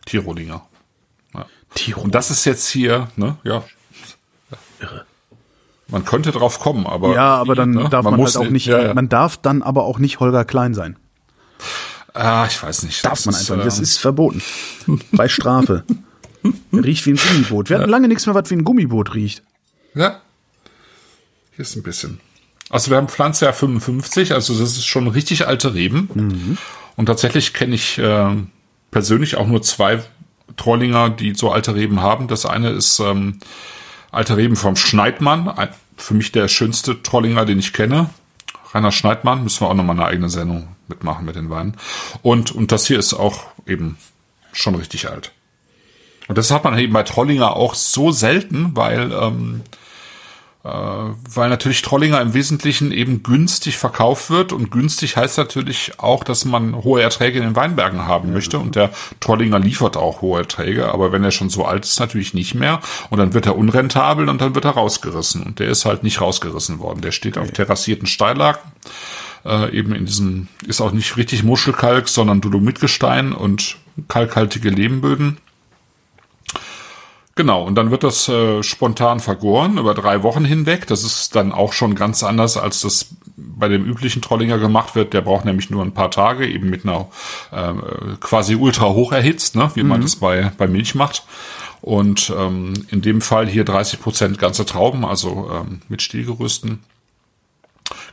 Tirolinger. Ja. Tirol. Und das ist jetzt hier, ne? Ja. Irre. Man könnte drauf kommen, aber ja, aber dann ne? darf man, man halt auch nicht. Ja, ja. Man darf dann aber auch nicht Holger Klein sein. Ah, ich weiß nicht. Darf man einfach nicht. Das ist verboten. Bei Strafe. riecht wie ein Gummiboot. Wir hatten lange nichts mehr, was wie ein Gummiboot riecht. Ja. Hier ist ein bisschen. Also wir haben Pflanze ja 55, also das ist schon richtig alte Reben. Mhm. Und tatsächlich kenne ich äh, persönlich auch nur zwei Trollinger, die so alte Reben haben. Das eine ist ähm, alte Reben vom Schneidmann, für mich der schönste Trollinger, den ich kenne. Rainer Schneidmann, müssen wir auch nochmal eine eigene Sendung mitmachen mit den Weinen. Und, und das hier ist auch eben schon richtig alt. Und das hat man eben bei Trollinger auch so selten, weil, ähm, äh, weil natürlich Trollinger im Wesentlichen eben günstig verkauft wird. Und günstig heißt natürlich auch, dass man hohe Erträge in den Weinbergen haben möchte. und der Trollinger liefert auch hohe Erträge, aber wenn er schon so alt ist, natürlich nicht mehr. Und dann wird er unrentabel und dann wird er rausgerissen. Und der ist halt nicht rausgerissen worden. Der steht auf terrassierten Steillagen äh, eben in diesem, ist auch nicht richtig Muschelkalk, sondern Dolomitgestein und kalkhaltige Lehmböden. Genau, und dann wird das äh, spontan vergoren über drei Wochen hinweg. Das ist dann auch schon ganz anders als das bei dem üblichen Trollinger gemacht wird. Der braucht nämlich nur ein paar Tage, eben mit einer äh, quasi ultra hoch erhitzt, ne, wie man das bei, bei Milch macht. Und ähm, in dem Fall hier 30 Prozent ganze Trauben, also ähm, mit Stielgerüsten.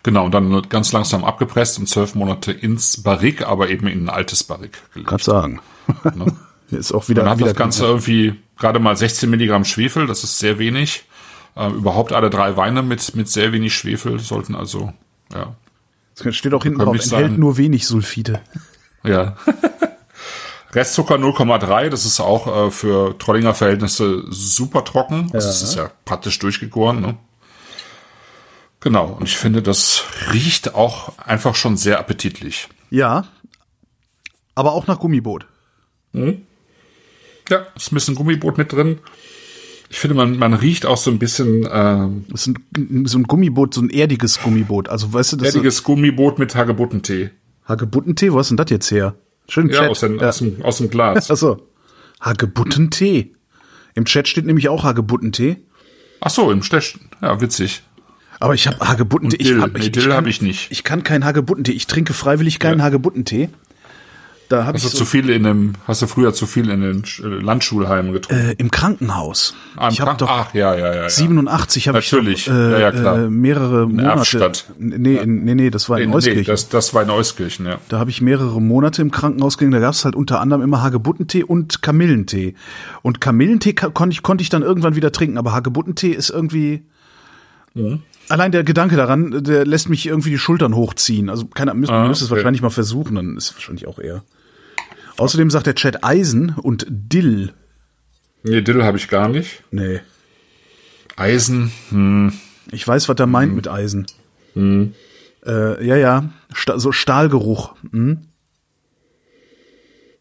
Genau, und dann ganz langsam abgepresst und zwölf Monate ins Barrik, aber eben in ein altes Barrik gelegt. Kannst sagen. Ne? Ist auch wieder, Dann hat wieder das Ganze irgendwie gerade mal 16 Milligramm Schwefel, das ist sehr wenig. Äh, überhaupt alle drei Weine mit, mit sehr wenig Schwefel sollten also, ja. Es steht auch hinten drauf, enthält sein. nur wenig Sulfide. Ja. Restzucker 0,3, das ist auch äh, für Trollinger Verhältnisse super trocken. Also es ist ja praktisch durchgegoren. Ne? Genau, und ich finde, das riecht auch einfach schon sehr appetitlich. Ja. Aber auch nach Gummiboot. Ja, ist ein bisschen Gummiboot mit drin. Ich finde, man, man riecht auch so ein bisschen ähm, Das ist ein, so ein Gummiboot, so ein erdiges Gummiboot. Also weißt du, das ist erdiges Gummiboot mit Hagebuttentee. Hagebuttentee, wo hast denn das jetzt her? Schön Ja, Chat. aus, den, Ja. aus, dem, aus dem Glas. Achso. Hagebuttentee. Im Chat steht nämlich auch Hagebuttentee. Ach so, im Stechen. Ja, witzig. Aber ich habe Hagebuttentee. Und Dill. Ich, hab, Nee, ich, Dill ich, hab kann- ich nicht. Ich kann keinen Hagebuttentee. Ich trinke freiwillig keinen Ja. Hagebuttentee. Da habe ich Hast du so, zu viel in dem, hast du früher zu viel in den äh, Landschulheimen getrunken? äh, im Krankenhaus. Ah, im ich habe Kranken- doch Ach, ja, ja, ja. ja. 87 habe ich Natürlich. doch, äh, Ja, ja, klar. Äh, mehrere Monate. Erftstadt. Nee, in, nee, nee, das war in Nee, Euskirchen. nee, das, das war in Euskirchen, ja. Da habe ich mehrere Monate im Krankenhaus gelegen. Da gab es halt unter anderem immer Hagebuttentee und Kamillentee. Und Kamillentee ka- konnte ich, konnte ich dann irgendwann wieder trinken, aber Hagebuttentee ist irgendwie. Allein der Gedanke daran, der lässt mich irgendwie die Schultern hochziehen. Also keine Ahnung, man Ah, müsste es okay. wahrscheinlich mal versuchen, dann ist es wahrscheinlich auch eher. Außerdem sagt der Chat Eisen und Dill. Nee, Dill habe ich gar nicht. Nee. Eisen, hm. Ich weiß, was er meint mit Eisen. Äh, ja, ja. Sta so Stahlgeruch. Hm?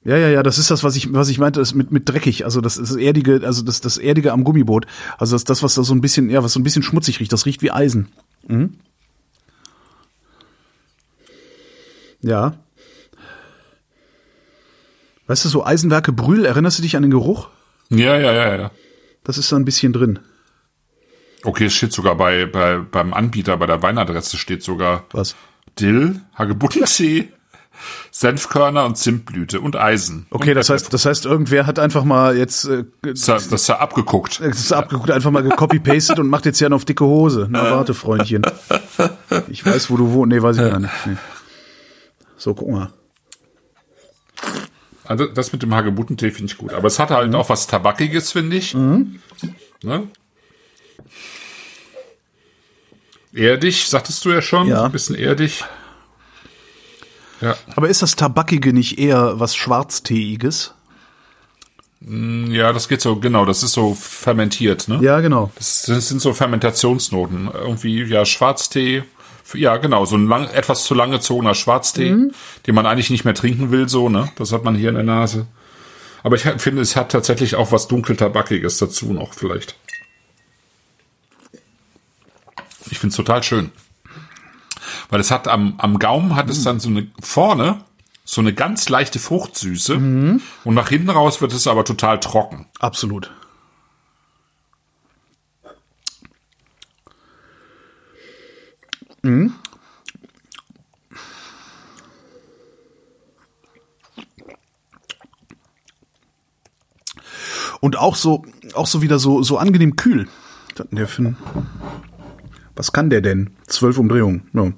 Ja, ja, ja, das ist das, was ich, was ich meinte, das mit, mit dreckig. Also das ist das erdige, also das, das erdige am Gummiboot. Also das, das, was da so ein bisschen, ja, was so ein bisschen schmutzig riecht, das riecht wie Eisen. Mhm. Ja. Weißt du, so Eisenwerke Brühl, erinnerst du dich an den Geruch? Ja, ja, ja, ja. Das ist da ein bisschen drin. Okay, es steht sogar bei, bei, beim Anbieter, bei der Weinadresse steht sogar Was? Dill, Hagebuttentee, Senfkörner und Zimtblüte und Eisen. Okay, und das heißt, das heißt, irgendwer hat einfach mal jetzt äh, Das, das ist ja abgeguckt. Das ist abgeguckt, einfach mal gecopy-pastet und macht jetzt ja auf dicke Hose. Na, warte, Freundchen. Ich weiß, wo du wohnst. Nee, weiß ich gar nicht. Nee. So, guck mal. Also das mit dem Hagebuttentee finde ich gut. Aber es hat halt auch was Tabakiges, finde ich. Ne? Erdig, sagtest du ja schon. Ja. Ein bisschen erdig. Ja. Aber ist das Tabakige nicht eher was Schwarzteeiges? ja, das geht so, genau, das ist so fermentiert, ne? Ja, genau. Das, das sind so Fermentationsnoten. Irgendwie, ja, Schwarztee. Ja, genau, so ein lang, etwas zu lang gezogener Schwarztee, den man eigentlich nicht mehr trinken will, so, ne? Das hat man hier in der Nase. Aber ich finde, es hat tatsächlich auch was dunkel-tabakiges dazu noch, vielleicht. Ich finde es total schön. Weil es hat am, am Gaumen hat es dann so eine, vorne, so eine ganz leichte Fruchtsüße. Und nach hinten raus wird es aber total trocken. Absolut. Mhm. Und auch so, auch so wieder so, so angenehm kühl. Was kann der denn? Zwölf Umdrehungen. Ja.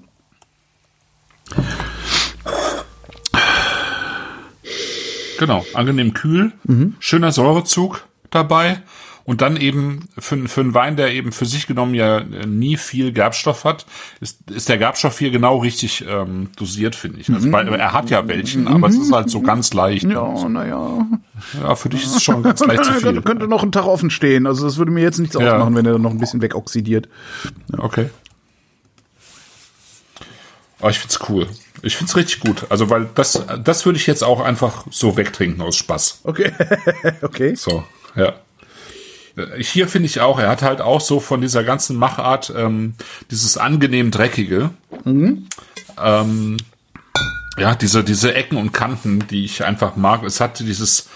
Genau, angenehm kühl, schöner Säurezug dabei und dann eben für, für einen Wein, der eben für sich genommen ja nie viel Gerbstoff hat, ist, ist der Gerbstoff hier genau richtig ähm, dosiert, finde ich. Also, weil er hat ja welchen, aber es ist halt so ganz leicht. Ja, naja. Ja, für dich ist es schon ganz leicht zu viel. könnte, noch ein Tag offen stehen. Also das würde mir jetzt nichts Ja. ausmachen, wenn er noch ein bisschen wegoxidiert. Okay. Aber ich find's cool. Ich find's richtig gut. Also, weil das, das würde ich jetzt auch einfach so wegtrinken aus Spaß. Okay. okay. So, ja. Äh, Hier finde ich auch, er hat halt auch so von dieser ganzen Machart ähm, dieses angenehm dreckige. Ähm, ja, diese, diese Ecken und Kanten, die ich einfach mag. Es hat dieses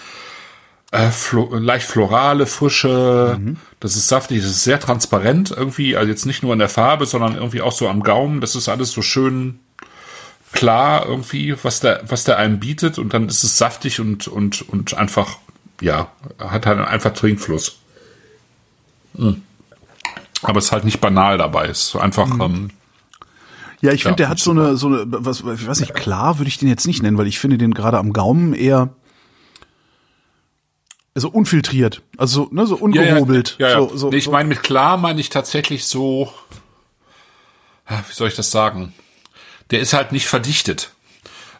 Äh, flo leicht florale, frische, das ist saftig, das ist sehr transparent irgendwie, also jetzt nicht nur in der Farbe, sondern irgendwie auch so am Gaumen, das ist alles so schön klar irgendwie, was der, was der einem bietet. Und dann ist es saftig und, und, und einfach, ja, hat halt einfach Trinkfluss. Mhm. Aber es ist halt nicht banal dabei, es ist so einfach, ähm, Ja, ich Ja, finde, der hat so eine, so eine, was, ich weiß nicht, klar würde ich den jetzt nicht nennen, weil ich finde den gerade am Gaumen eher, also unfiltriert, also ne, so ungehobelt. Ja, ja, ja. So, so, nee, ich so. meine, mit klar meine ich tatsächlich so, ja, wie soll ich das sagen? Der ist halt nicht verdichtet.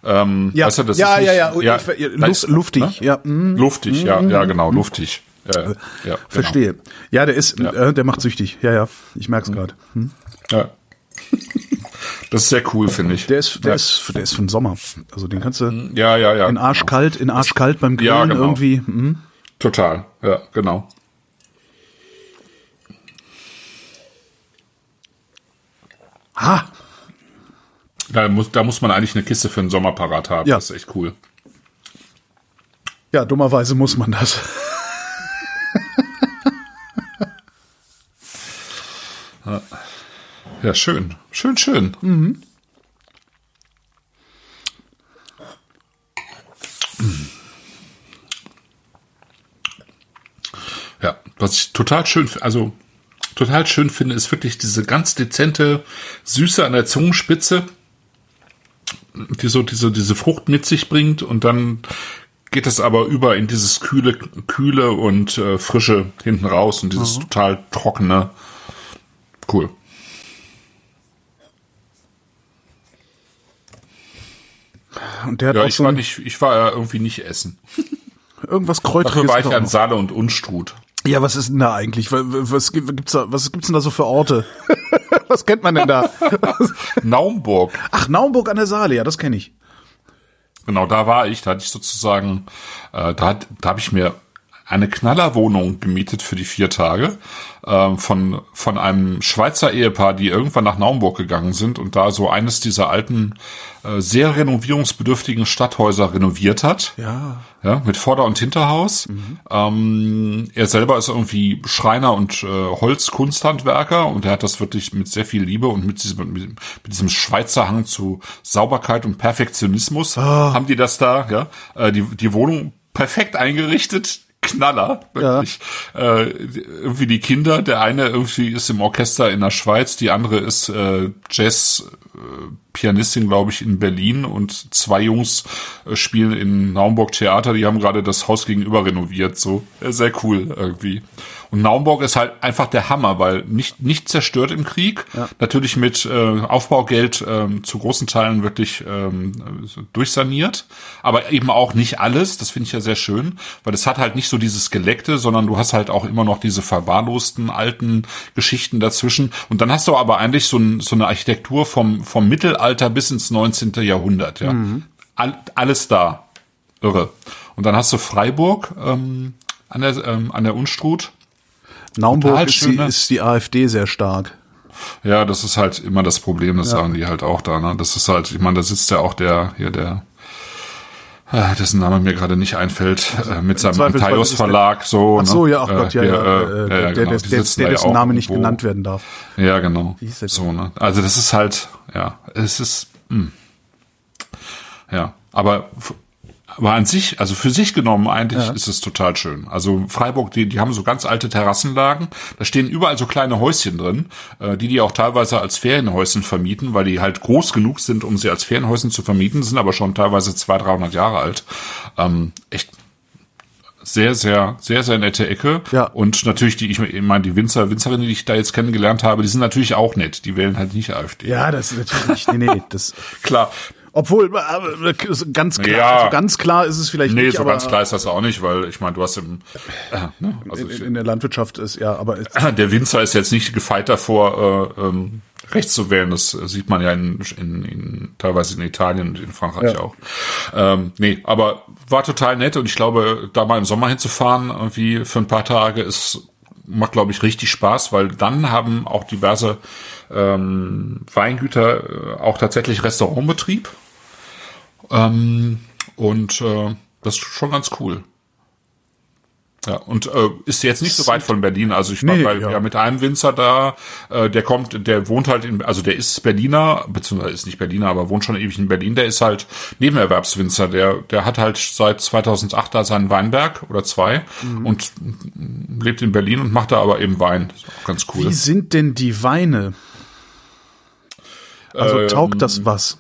Ähm, ja, weißt du, das ja, ist nicht, ja, ja, und ja, ja, da luf, ist- luftig, ne? ja, mm, Luftig, ja, ja, genau, luftig. Ja, ja, genau. verstehe. Ja, der ist, Ja. äh, der macht süchtig. Ja, ja, ich merk's gerade. Hm. Ja. Das ist sehr cool, finde ich. Der ist, der ja. ist, der ist für den Sommer. Also den kannst du ja, ja, ja. in arschkalt, in arschkalt beim Grillen Ja, genau. irgendwie. Hm. Total, ja, genau. Ha, Da muss, da muss man eigentlich eine Kiste für den Sommer parat haben. Ja. Das ist echt cool. ja, dummerweise muss man das. Ja, schön. Schön, schön. Ja, was ich total schön, also total schön finde, ist wirklich diese ganz dezente Süße an der Zungenspitze, die so diese, diese Frucht mit sich bringt und dann geht es aber über in dieses kühle, kühle und äh, frische hinten raus und dieses total trockene. Cool. Und der hat Ja, auch ich so war nicht, ich war ja irgendwie nicht essen. irgendwas Kräutriges. Dafür war ich an. Saale und Unstrut. Ja, was ist denn da eigentlich? Was, was gibt- gibt's da, was gibt's denn da so für Orte? was kennt man denn da? Naumburg. Ach, Naumburg an der Saale, ja, das kenne ich. Genau, da war ich. Da hatte ich sozusagen, äh, da, hat- da habe ich mir eine Knallerwohnung gemietet für die vier Tage ähm, von von einem Schweizer Ehepaar, die irgendwann nach Naumburg gegangen sind und da so eines dieser alten äh, sehr renovierungsbedürftigen Stadthäuser renoviert hat. Ja. Ja, mit Vorder- und Hinterhaus. Ähm, er selber ist irgendwie Schreiner und äh, Holzkunsthandwerker und er hat das wirklich mit sehr viel Liebe und mit diesem, mit, mit diesem Schweizer Hang zu Sauberkeit und Perfektionismus haben die das da, ja, äh, die, die Wohnung perfekt eingerichtet. Knaller, wirklich. Äh, irgendwie die Kinder, der eine irgendwie ist im Orchester in der Schweiz, die andere ist äh, Jazz äh, Pianistin, glaube ich, in Berlin und zwei Jungs äh, spielen in Naumburg Theater, die haben gerade das Haus gegenüber renoviert, so sehr cool irgendwie. Und Naumburg ist halt einfach der Hammer, weil nicht nicht zerstört im Krieg, natürlich mit äh, Aufbaugeld ähm, zu großen Teilen wirklich ähm, durchsaniert, aber eben auch nicht alles, das finde ich ja sehr schön, weil es hat halt nicht so dieses Geleckte, sondern du hast halt auch immer noch diese verwahrlosten alten Geschichten dazwischen und dann hast du aber eigentlich so, ein, so eine Architektur vom vom Mittelalter bis ins 19. Jahrhundert, ja. All, alles da. Irre. Und dann hast du Freiburg ähm, an der ähm, an der Unstrut. Naumburg ist, schön, die, ne? ist die AfD sehr stark. Ja, das ist halt immer das Problem, das sagen die halt auch da, ne? Das ist halt, ich meine, da sitzt ja auch der, hier der, äh, dessen Name mir gerade nicht einfällt, äh, mit seinem der- Verlag, so. Ach so, ne? ja, ach Gott, ja, Äh, ja, der, äh, äh, der, ja, der, genau, der, der, ja dessen Name nicht irgendwo. genannt werden darf. Ja, genau. So, ne? Also das ist halt, ja, es ist, mh. ja, aber aber an sich, also für sich genommen eigentlich ist es total schön. Also Freiburg, die, die haben so ganz alte Terrassenlagen. Da stehen überall so kleine Häuschen drin, äh, die die auch teilweise als Ferienhäuschen vermieten, weil die halt groß genug sind, um sie als Ferienhäuschen zu vermieten, sind aber schon teilweise 200, 300 Jahre alt. Ähm, echt sehr, sehr, sehr, sehr nette Ecke. Ja. Und natürlich die, ich meine, die Winzer, Winzerinnen, die ich da jetzt kennengelernt habe, die sind natürlich auch nett. Die wählen halt nicht AfD. Ja, das ist natürlich, nee, nee, das, Klar. Obwohl, äh, ganz klar, Ja. also ganz klar ist es vielleicht Nee, nicht, so aber ganz klar ist das auch nicht, weil ich meine, du hast im, äh, ne, also in, ich, in der Landwirtschaft ist, ja, aber der Winzer ist jetzt nicht gefeit davor, äh, ähm, rechts zu wählen. Das sieht man ja in, in, in teilweise in Italien und in Frankreich Ja. auch. Ähm, nee, aber war total nett und ich glaube, da mal im Sommer hinzufahren, irgendwie für ein paar Tage, ist macht, glaube ich, richtig Spaß, weil dann haben auch diverse ähm, Weingüter äh, auch tatsächlich Restaurantbetrieb. Ähm, und äh, das ist schon ganz cool. Ja, und äh, ist jetzt nicht so weit von Berlin. Also ich war Nee, bei, ja. ja. mit einem Winzer da, äh, der kommt, der wohnt halt in, also der ist Berliner, beziehungsweise ist nicht Berliner, aber wohnt schon ewig in Berlin. Der ist halt Nebenerwerbswinzer. Der, der hat halt seit 2008 da seinen Weinberg oder zwei Mhm. und lebt in Berlin und macht da aber eben Wein. Das ist auch ganz cool. Wie sind denn die Weine? Also Ähm, taugt das was?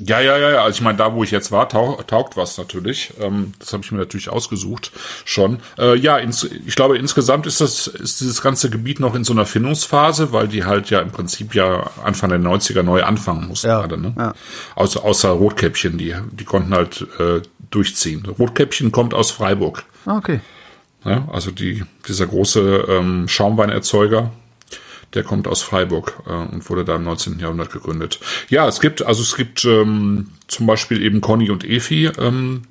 Ja, ja, ja, ja. Also ich meine, da wo ich jetzt war, tau taugt was natürlich. Ähm, das habe ich mir natürlich ausgesucht schon. Äh, ja, ins, ich glaube insgesamt ist das ist dieses ganze Gebiet noch in so einer Findungsphase, weil die halt ja im Prinzip ja Anfang der 90er neu anfangen mussten Ja, alle, ne? ja. Außer, außer Rotkäppchen, die die konnten halt äh, durchziehen. Rotkäppchen kommt aus Freiburg. Ah, Okay. Ja, also die, dieser große ähm, Schaumweinerzeuger, der kommt aus Freiburg äh, und wurde da im 19. Jahrhundert gegründet. Ja, es gibt, also es gibt ähm, zum Beispiel eben Conny und Efi, ähm,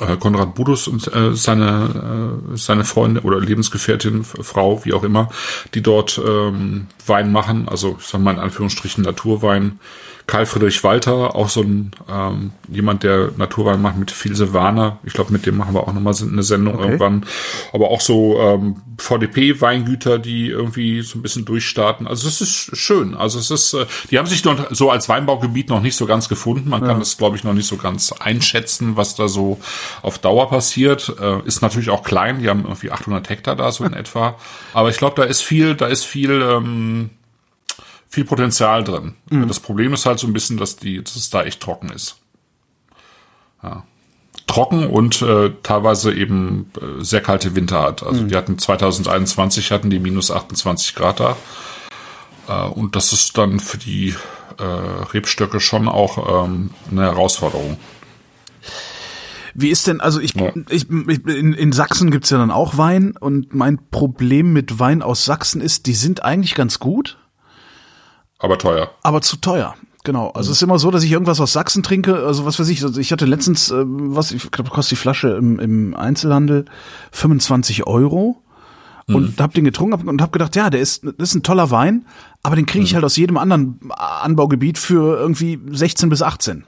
äh, Konrad Budus und äh, seine, äh, seine Freundin oder Lebensgefährtin, Frau, wie auch immer, die dort ähm, Wein machen, also ich sag mal in Anführungsstrichen Naturwein. Karl Friedrich Walter, auch so ein ähm, jemand, der Naturwein macht mit viel Silvaner. Ich glaube, mit dem machen wir auch nochmal eine Sendung Okay. irgendwann. Aber auch so ähm, VDP-Weingüter, die irgendwie so ein bisschen durchstarten. Also es ist schön. Also es ist, äh, die haben sich noch so als Weinbaugebiet noch nicht so ganz gefunden. Man kann das, glaube ich, noch nicht so ganz einschätzen, was da so auf Dauer passiert. Äh, ist natürlich auch klein. Die haben irgendwie 800 Hektar da so in etwa. Aber ich glaube, da ist viel, da ist viel. Ähm, viel Potenzial drin. Das Problem ist halt so ein bisschen, dass die, dass es da echt trocken ist. Ja. Trocken und äh, teilweise eben äh, sehr kalte Winter hat. Also die hatten 2021 hatten die minus 28 Grad da. Äh, und das ist dann für die äh, Rebstöcke schon auch ähm, eine Herausforderung. Wie ist denn, also ich, Ja. ich, ich in, in Sachsen gibt's ja dann auch Wein und mein Problem mit Wein aus Sachsen ist, die sind eigentlich ganz gut, Aber teuer. aber zu teuer. Genau. Also Mhm. es ist immer so, dass ich irgendwas aus Sachsen trinke. Also was weiß ich, also ich hatte letztens, äh, was, ich glaube, kostet die Flasche im, im Einzelhandel 25 Euro. Mhm. Und hab den getrunken hab- und hab gedacht, ja, der ist, das ist ein toller Wein, aber den kriege Mhm. ich halt aus jedem anderen Anbaugebiet für irgendwie 16 bis 18.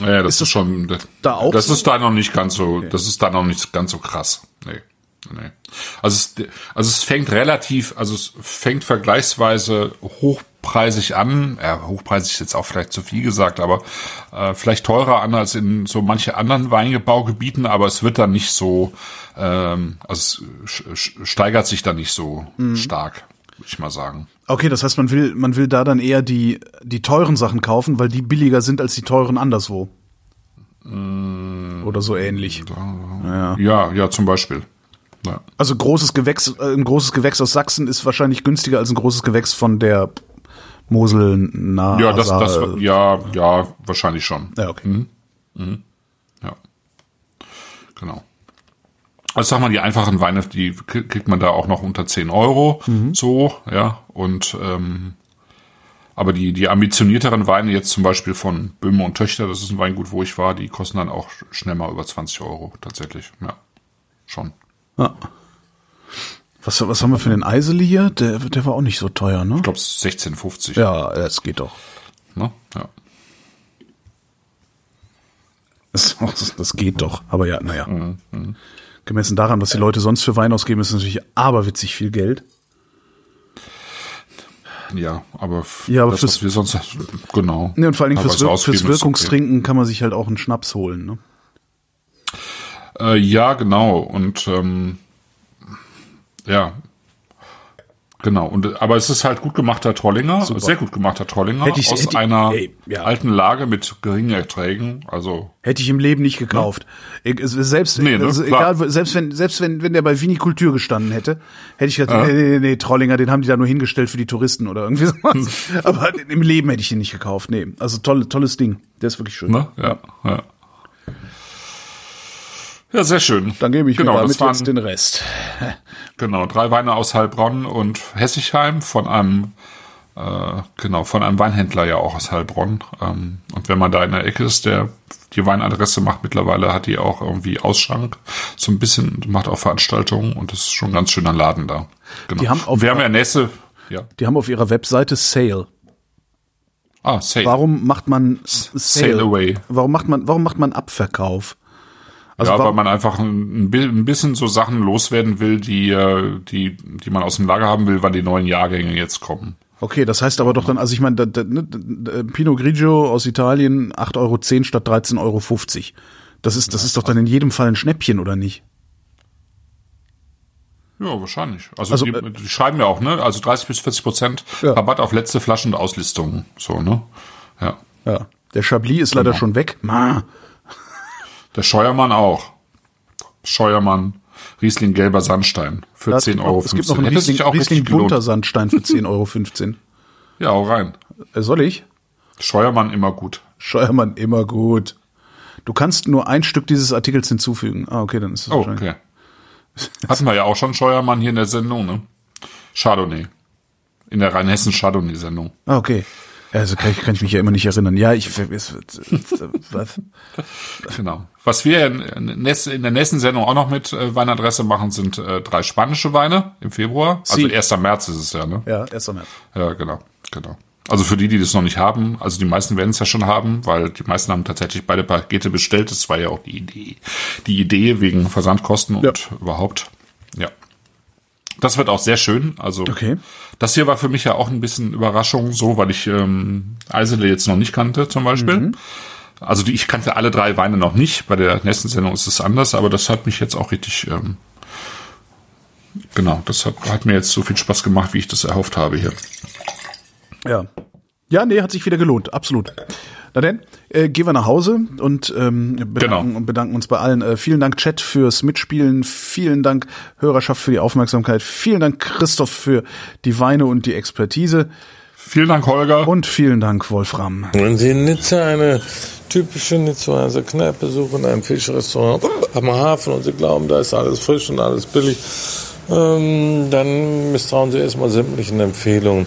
Ja, das ist, schon, das, da auch das so? ist da noch nicht ganz so, das ist da noch nicht ganz so krass. Nee. Nee. Also es, also es fängt relativ, also es fängt vergleichsweise hochpreisig an. Ja, hochpreisig ist jetzt auch vielleicht zu viel gesagt, aber äh, vielleicht teurer an als in so manche anderen Weingebaugebieten, aber es wird dann nicht so, ähm, also es steigert sich dann nicht so Mhm. stark, würde ich mal sagen. Okay, das heißt, man will, man will da dann eher die, die teuren Sachen kaufen, weil die billiger sind als die teuren anderswo. Oder so ähnlich. Ja, ja, zum Beispiel. Ja. Also großes Gewächs, äh, ein großes Gewächs aus Sachsen ist wahrscheinlich günstiger als ein großes Gewächs von der Mosel nah. Ja, das, das, ja, ja, wahrscheinlich schon. ja, okay. Ja. Genau. Also sag mal, die einfachen Weine, die kriegt man da auch noch unter 10 Euro. So, ja. Und ähm, aber die, die ambitionierteren Weine, jetzt zum Beispiel von Böhme und Töchter, das ist ein Weingut, wo ich war, die kosten dann auch schnell mal über 20 Euro tatsächlich. Ja. Schon. Ja. Was, was haben wir für den Eiseli hier? Der, der war auch nicht so teuer, ne? Ich glaube 16,50. Ja, es geht doch. Ne? ja. Das, das geht doch. Aber ja, naja. Gemessen daran, was die Leute sonst für Wein ausgeben, ist natürlich aberwitzig viel Geld. Ja, aber, Ja, aber das, fürs- wir sonst, genau. Nee, und vor allen Dingen fürs, Wir fürs ist okay. Wirkungstrinken kann man sich halt auch einen Schnaps holen, ne? Äh, ja, genau. Und ähm, ja, genau. Und aber es ist halt gut gemachter Trollinger, sehr gut gemachter Trollinger Hätte ich- aus ich- einer ey, ja. alten Lage mit geringen Erträgen. Also Hätte ich im Leben nicht gekauft. Ich, es- selbst, Nee, ne? also egal, selbst wenn, selbst wenn, wenn der bei Vinikultur gestanden hätte, hätte ich gesagt, nee, nee, nee, Trollinger, den haben die da nur hingestellt für die Touristen oder irgendwie sowas. Aber im Leben hätte ich ihn nicht gekauft. Nee, also tolle, tolles Ding. Der ist wirklich schön. ne, ja, ja. Ja, sehr schön. Dann gebe ich genau, mir damit waren, jetzt den Rest. Genau, drei Weine aus Heilbronn und Hessigheim von einem äh, genau von einem Weinhändler ja auch aus Heilbronn. Ähm, und wenn man da in der Ecke ist, der die Weinadresse macht mittlerweile, hat die auch irgendwie Ausschank, so ein bisschen macht auch Veranstaltungen und das ist schon ein ganz schöner Laden da. Genau. Die haben auf- wir haben ja nächste, ja, Die haben auf ihrer Webseite Sale. ah, Sale. Warum macht man Sale? Sale away. Warum macht man, warum macht man Abverkauf? Also ja, weil man einfach ein, ein bisschen so Sachen loswerden will, die, äh, die, die man aus dem Lager haben will, wann die neuen Jahrgänge jetzt kommen. Okay, das heißt aber doch dann, also ich meine, ne, Pinot Grigio aus Italien 8,10 Euro statt 13,50 Euro. Das ist, das ist doch dann in jedem Fall ein Schnäppchen, oder nicht? Ja, wahrscheinlich. Also, Also, die, äh, die schreiben ja auch, ne? Also 30 bis 40 Prozent Ja. Rabatt auf letzte Flaschen und Auslistungen. So, ne? Ja. Ja. Der Chablis ist leider schon weg. Ma. Der Scheuermann auch. Scheuermann, Riesling gelber Sandstein für Es 10,15 gibt Euro. Es gibt noch einen Riesling, Riesling bunter Sandstein für 10,15 Euro. Ja, auch rein. Äh, Soll ich? Scheuermann immer gut. Scheuermann immer gut. Du kannst nur ein Stück dieses Artikels hinzufügen. Ah, okay, dann ist es Oh, okay. Hatten wir ja auch schon Scheuermann hier in der Sendung, ne? Chardonnay. In der Rheinhessen Chardonnay-Sendung. Ah, okay. Also kann ich, kann ich mich ja immer nicht erinnern. Ja, ich was? Genau. Was wir in, der nächsten Sendung auch noch mit äh, Weinadresse machen, sind äh, drei spanische Weine im Februar. Also Sie. 1. März ist es ja, ne? Ja, 1. März. Ja, genau, genau. Also für die, die das noch nicht haben, also die meisten werden es ja schon haben, weil die meisten haben tatsächlich beide Pakete bestellt. Das war ja auch die Idee, die Idee wegen Versandkosten und Ja. überhaupt. Das wird auch sehr schön. Also Okay. das hier war für mich ja auch ein bisschen Überraschung, so, weil ich ähm, Eisele jetzt noch nicht kannte, zum Beispiel. Mhm. Also die, ich kannte alle drei Weine noch nicht. Bei der nächsten Sendung ist es anders, aber das hat mich jetzt auch richtig, ähm, genau, das hat, hat mir jetzt so viel Spaß gemacht, wie ich das erhofft habe hier. Ja. Ja, nee, hat sich wieder gelohnt, absolut. Na denn, äh, gehen wir nach Hause und ähm, bedanken, Genau. und bedanken uns bei allen. Äh, vielen Dank, Chat, fürs Mitspielen. Vielen Dank, Hörerschaft, für die Aufmerksamkeit. Vielen Dank, Christoph, für die Weine und die Expertise. Vielen Dank, Holger. Und vielen Dank, Wolfram. Wenn Sie in Nizza eine typische Nizzaer Kneipe suchen, ein Fischrestaurant am Hafen und Sie glauben, da ist alles frisch und alles billig, ähm, dann misstrauen Sie erstmal sämtlichen Empfehlungen.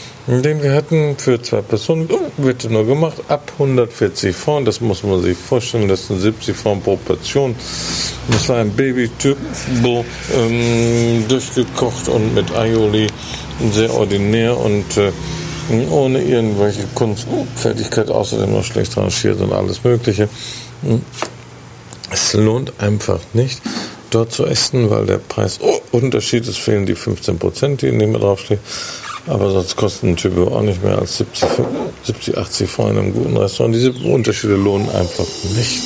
den wir hatten für zwei Personen, wird nur gemacht ab 140 Francs. Das muss man sich vorstellen. Das sind 70 Francs pro Portion. Das war ein Baby-Turbo, ähm, durchgekocht und mit Aioli. Sehr ordinär und äh, ohne irgendwelche Kunstfertigkeit, außerdem noch schlecht rangiert und alles Mögliche. Es lohnt einfach nicht, dort zu essen, weil der Preisunterschied ist, fehlen die 15 Prozent, die in dem draufstehen. Aber sonst kostet ein Typo auch nicht mehr als 70, 70 80 Francs in einem guten Restaurant. Diese Unterschiede lohnen einfach nicht.